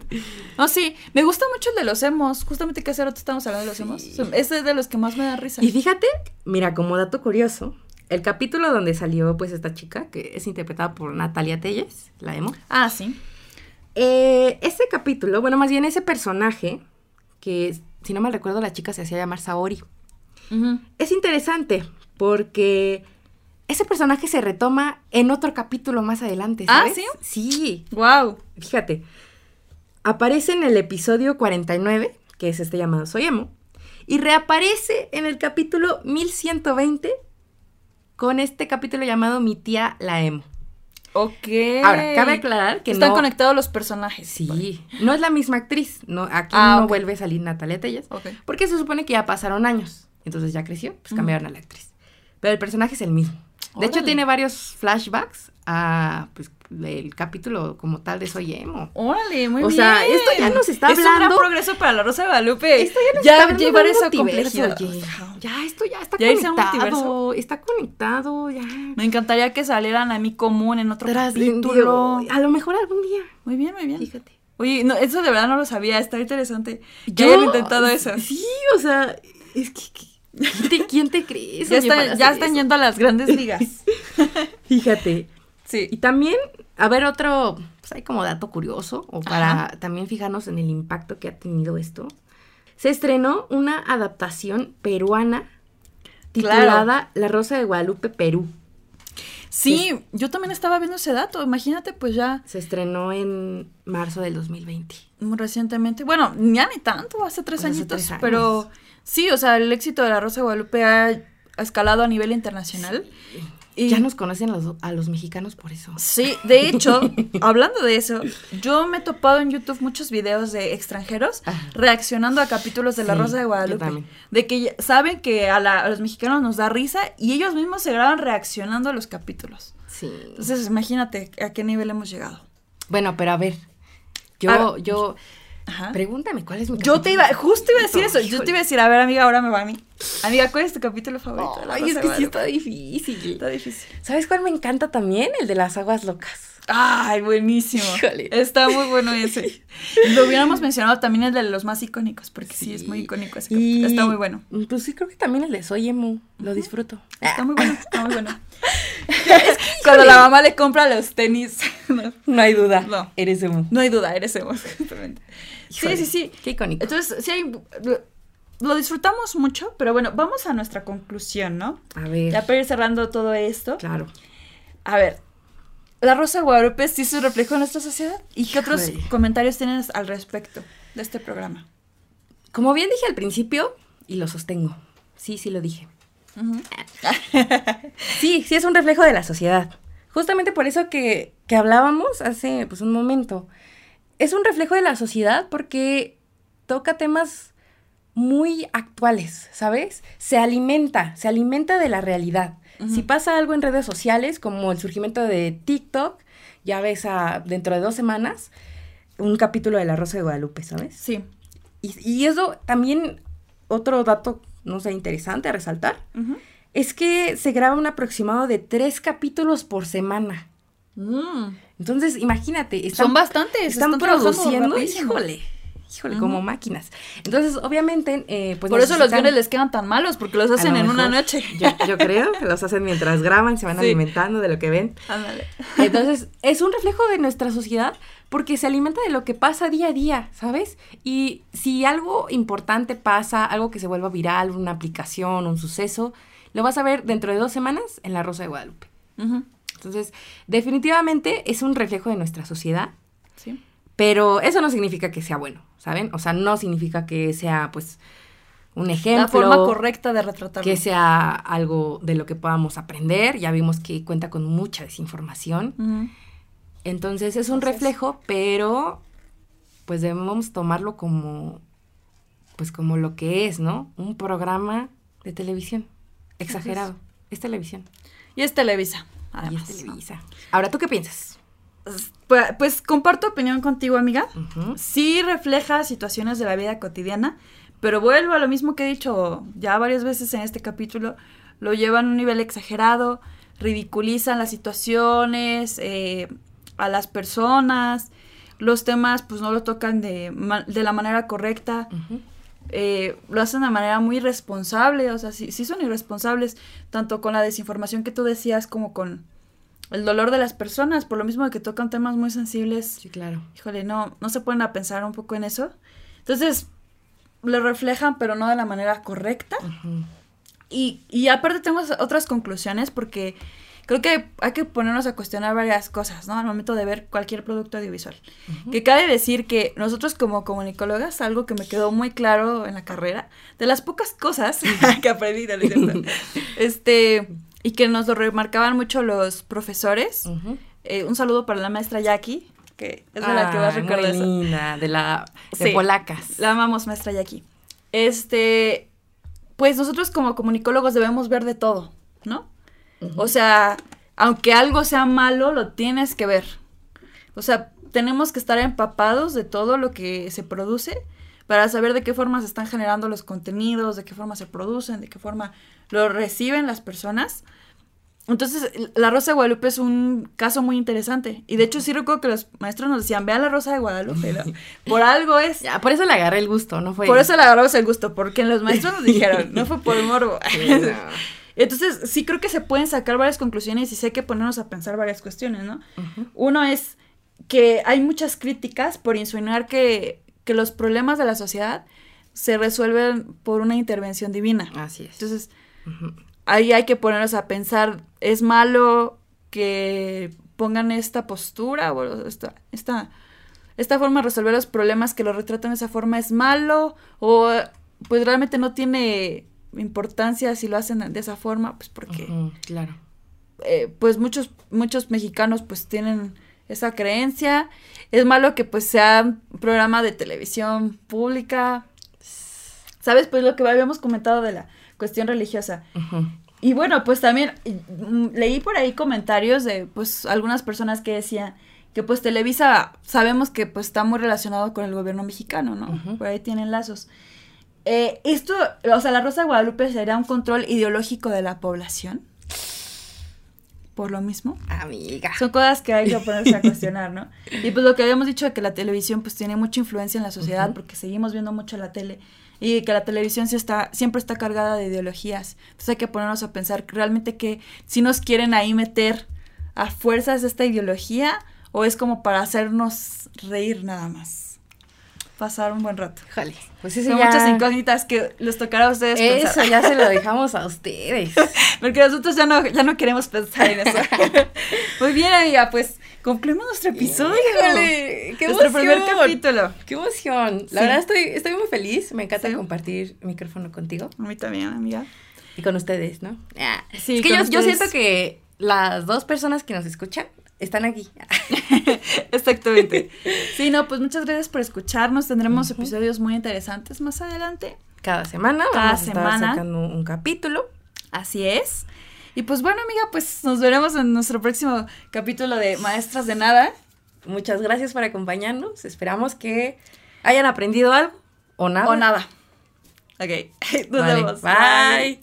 no, sí, me gusta mucho el de los emos. Justamente que hace rato estamos hablando de los emos. Ese es de los que más me da risa. Y fíjate, mira, como dato curioso, el capítulo donde salió pues esta chica, que es interpretada por Natalia Telles, la emo. Ah, sí. Eh, ese capítulo, bueno, más bien ese personaje, que si no mal recuerdo la chica se hacía llamar Saori. Es interesante porque ese personaje se retoma en otro capítulo más adelante, Ah, ¿sabes? ¿sí? Sí, Wow. fíjate. Aparece en el episodio 49, que es este llamado Soy Emo, y reaparece en el capítulo 1120 con este capítulo llamado Mi tía la Emo. Ok. Ahora, cabe aclarar que Están no... conectados los personajes. Sí, no es la misma actriz, no, aquí Ah, no vuelve a salir Natalia Telles, Ok. porque se supone que ya pasaron años, entonces ya creció, pues cambiaron a la actriz. Pero el personaje es el mismo. De hecho, tiene varios flashbacks a pues, el capítulo como tal de Soy Emo. Órale, muy O bien. sea, esto ya nos está Es un gran hablando- progreso para la Rosa de Guadalupe. Esto ya nos está hablando llevar multiverso, complejidad. Ya, esto ya está ¿Ya conectado. Está conectado, ya. Me encantaría que salieran a mí común en otro capítulo. A lo mejor algún día. Muy bien, muy bien. Fíjate. Oye, no, eso de verdad no lo sabía, está interesante. Yo- hayan intentado eso. Sí, o sea, es que. que- ¿Quién te, quién te crees? Ya, está- ya están eso? yendo a las grandes ligas. Fíjate. Sí. Y también, a ver, otro, pues hay como dato curioso, o para también fijarnos en el impacto que ha tenido esto. Se estrenó una adaptación peruana titulada La Rosa de Guadalupe, Perú. Sí, yo también estaba viendo ese dato. Imagínate, pues ya Se estrenó en marzo del 2020. muy recientemente. Bueno, ya ni tanto, hace tres añitos. tres años. Pero sí, o sea, el éxito de la Rosa de Guadalupe ha escalado a nivel internacional. Y Ya nos conocen los- a los mexicanos por eso. Sí, de hecho, hablando de eso, yo me he topado en YouTube muchos videos de extranjeros Ajá. reaccionando a capítulos de La Rosa de Guadalupe. De que saben que a, la- a los mexicanos nos da risa y ellos mismos se graban reaccionando a los capítulos. Sí. Entonces, imagínate a qué nivel hemos llegado. Bueno, pero a ver. Yo, A ver. yo. Ajá. Pregúntame, ¿cuál es mi Yo te iba, justo iba a decir eso. Yo te iba a decir, a ver, amiga, ahora me va a mí. Amiga, ¿cuál es tu capítulo favorito? de La Ay, es que sí está difícil. Está difícil. ¿Sabes cuál me encanta también? El de las aguas locas. Ay, buenísimo. Híjole. Está muy bueno ese. Lo hubiéramos mencionado también el de los más icónicos, porque sí, es muy icónico ese. Está muy bueno. Pues sí, creo que también el de Soy Emo. Lo disfruto. Está muy bueno, está muy bueno. Cuando la mamá le compra los tenis. No, No hay duda. No. Eres Emo. no hay duda, eres emo, justamente. Sí, Híjole, sí, sí. Qué icónico. Entonces, sí hay, lo disfrutamos mucho, pero bueno, vamos a nuestra conclusión, ¿no? a ver. Ya para ir cerrando todo esto. Claro. A ver, la Rosa de Guadalupe sí se reflejó en nuestra sociedad. ¿Y qué otros comentarios tienes al respecto de este programa? Como bien dije al principio, y lo sostengo. Sí, sí lo dije. Sí, sí es un reflejo de la sociedad. Justamente por eso que, que hablábamos hace pues, un momento. Es un reflejo de la sociedad porque toca temas muy actuales, ¿sabes? Se alimenta, se alimenta de la realidad. Si pasa algo en redes sociales, como el surgimiento de TikTok, ya ves a, dentro de dos semanas un capítulo de La Rosa de Guadalupe, ¿sabes? Sí. Y, y eso también, otro dato, no sé, interesante a resaltar, es que se graba un aproximado de tres capítulos por semana. Mm. Entonces, imagínate, están, Son bastantes. están, produciendo, rapidísimo. Híjole, como máquinas. Entonces, obviamente, eh, pues... Por eso los guiones les quedan tan malos, porque los hacen en una noche. Yo, yo creo que los hacen mientras graban, se van Sí. alimentando de lo que ven. Ándale. Entonces, es un reflejo de nuestra sociedad porque se alimenta de lo que pasa día a día, ¿sabes? Y si algo importante pasa, algo que se vuelva viral, una aplicación, un suceso, lo vas a ver dentro de dos semanas en La Rosa de Guadalupe. Entonces, definitivamente es un reflejo de nuestra sociedad, Sí. Pero eso no significa que sea bueno, ¿saben? O sea, no significa que sea, pues, un ejemplo. La forma correcta de retratarlo. Que sea algo de lo que podamos aprender. Ya vimos que cuenta con mucha desinformación. Entonces es un es. reflejo, pero pues debemos tomarlo como pues como lo que es, ¿no? Un programa de televisión. Exagerado. Es televisión. Y es Televisa. Y además, es ¿no? Televisa. Ahora, ¿tú qué piensas? Pues, pues comparto opinión contigo, amiga. Sí refleja situaciones de la vida cotidiana, pero vuelvo a lo mismo que he dicho ya varias veces en este capítulo. Lo llevan a un nivel exagerado, ridiculizan las situaciones, eh, a las personas, los temas pues no lo tocan de, de la manera correcta. Eh, lo hacen de manera muy responsable, o sea, sí, sí son irresponsables, tanto con la desinformación que tú decías como con el dolor de las personas, por lo mismo de que tocan temas muy sensibles. Sí, claro. Híjole, no, no se pueden a pensar un poco en eso. Entonces, lo reflejan, pero no de la manera correcta. Y, y aparte tengo otras conclusiones porque creo que hay que ponernos a cuestionar varias cosas, ¿no? Al momento de ver cualquier producto audiovisual. Que cabe decir que nosotros como comunicólogas, algo que me quedó muy claro en la carrera, de las pocas cosas que aprendí de este, y que nos lo remarcaban mucho los profesores. Eh, un saludo para la maestra Jackie, que es de la que recuerdo muy eso. linda, de la de Sí. polacas. La amamos, maestra Jackie. Este, pues nosotros como comunicólogos debemos ver de todo, ¿no? O sea, aunque algo sea malo, lo tienes que ver. O sea, tenemos que estar empapados de todo lo que se produce para saber de qué forma se están generando los contenidos, de qué forma se producen, de qué forma lo reciben las personas. Entonces, la Rosa de Guadalupe es un caso muy interesante. Y de hecho, sí recuerdo que los maestros nos decían, vea la Rosa de Guadalupe. ¿no? Por algo es. Ya, por eso le agarré el gusto, ¿no fue? Por eso le agarramos el gusto, porque los maestros nos dijeron, no fue por morbo. Sí, no. Entonces, sí creo que se pueden sacar varias conclusiones y hay que ponernos a pensar varias cuestiones, ¿no? Uno es que hay muchas críticas por insinuar que, que los problemas de la sociedad se resuelven por una intervención divina. Así es. Entonces, ahí hay que ponernos a pensar, ¿es malo que pongan esta postura o esta, esta, esta forma de resolver los problemas que lo retratan de esa forma es malo? ¿O pues realmente no tiene importancia si lo hacen de esa forma? Pues porque Claro. eh, pues muchos, muchos mexicanos pues tienen esa creencia. Es malo que pues sea un programa de televisión pública. ¿Sabes? Pues lo que habíamos comentado de la cuestión religiosa. Y bueno, pues también mm, leí por ahí comentarios de pues algunas personas que decían que pues Televisa sabemos que pues está muy relacionado con el gobierno mexicano, ¿no? Por ahí tienen lazos. Eh, esto, o sea, la Rosa de Guadalupe sería un control ideológico de la población. Por lo mismo. Amiga. Son cosas que hay que ponerse a cuestionar, ¿no? Y pues lo que habíamos dicho de que la televisión pues tiene mucha influencia en la sociedad porque seguimos viendo mucho la tele y que la televisión sí está, siempre está cargada de ideologías. Entonces hay que ponernos a pensar realmente que si nos quieren ahí meter a fuerzas esta ideología o es como para hacernos reír nada más. Pasar un buen rato. Híjole. Pues eso Son ya... muchas incógnitas que les tocará a ustedes Eso pensar. ya se lo dejamos a ustedes. Porque nosotros ya no, ya no queremos pensar en eso. Muy bien, amiga, pues concluimos nuestro episodio. Híjole, qué Nuestro emoción. primer capítulo. Qué emoción. La Sí. verdad estoy, estoy muy feliz. Me encanta Sí. compartir micrófono contigo A mí también, amiga. y con ustedes, ¿no? Ah, Sí, es que yo, siento que las dos personas que nos escuchan están aquí. Exactamente. Sí, no, pues muchas gracias por escucharnos. Tendremos episodios muy interesantes más adelante. Cada semana Cada vamos a estar semana. sacando un capítulo. Así es. Y pues bueno, amiga, pues nos veremos en nuestro próximo capítulo de Maestras de Nada. Muchas gracias por acompañarnos. Esperamos que hayan aprendido algo o nada. O nada. Ok. Nos Vale, vemos. Bye.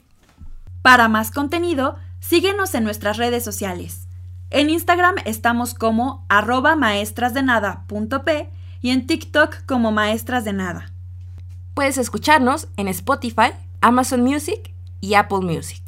Para más contenido, síguenos en nuestras redes sociales. En Instagram estamos como arroba maestrasdenada.p y en TikTok como Maestras de Nada. Puedes escucharnos en Spotify, Amazon Music y Apple Music.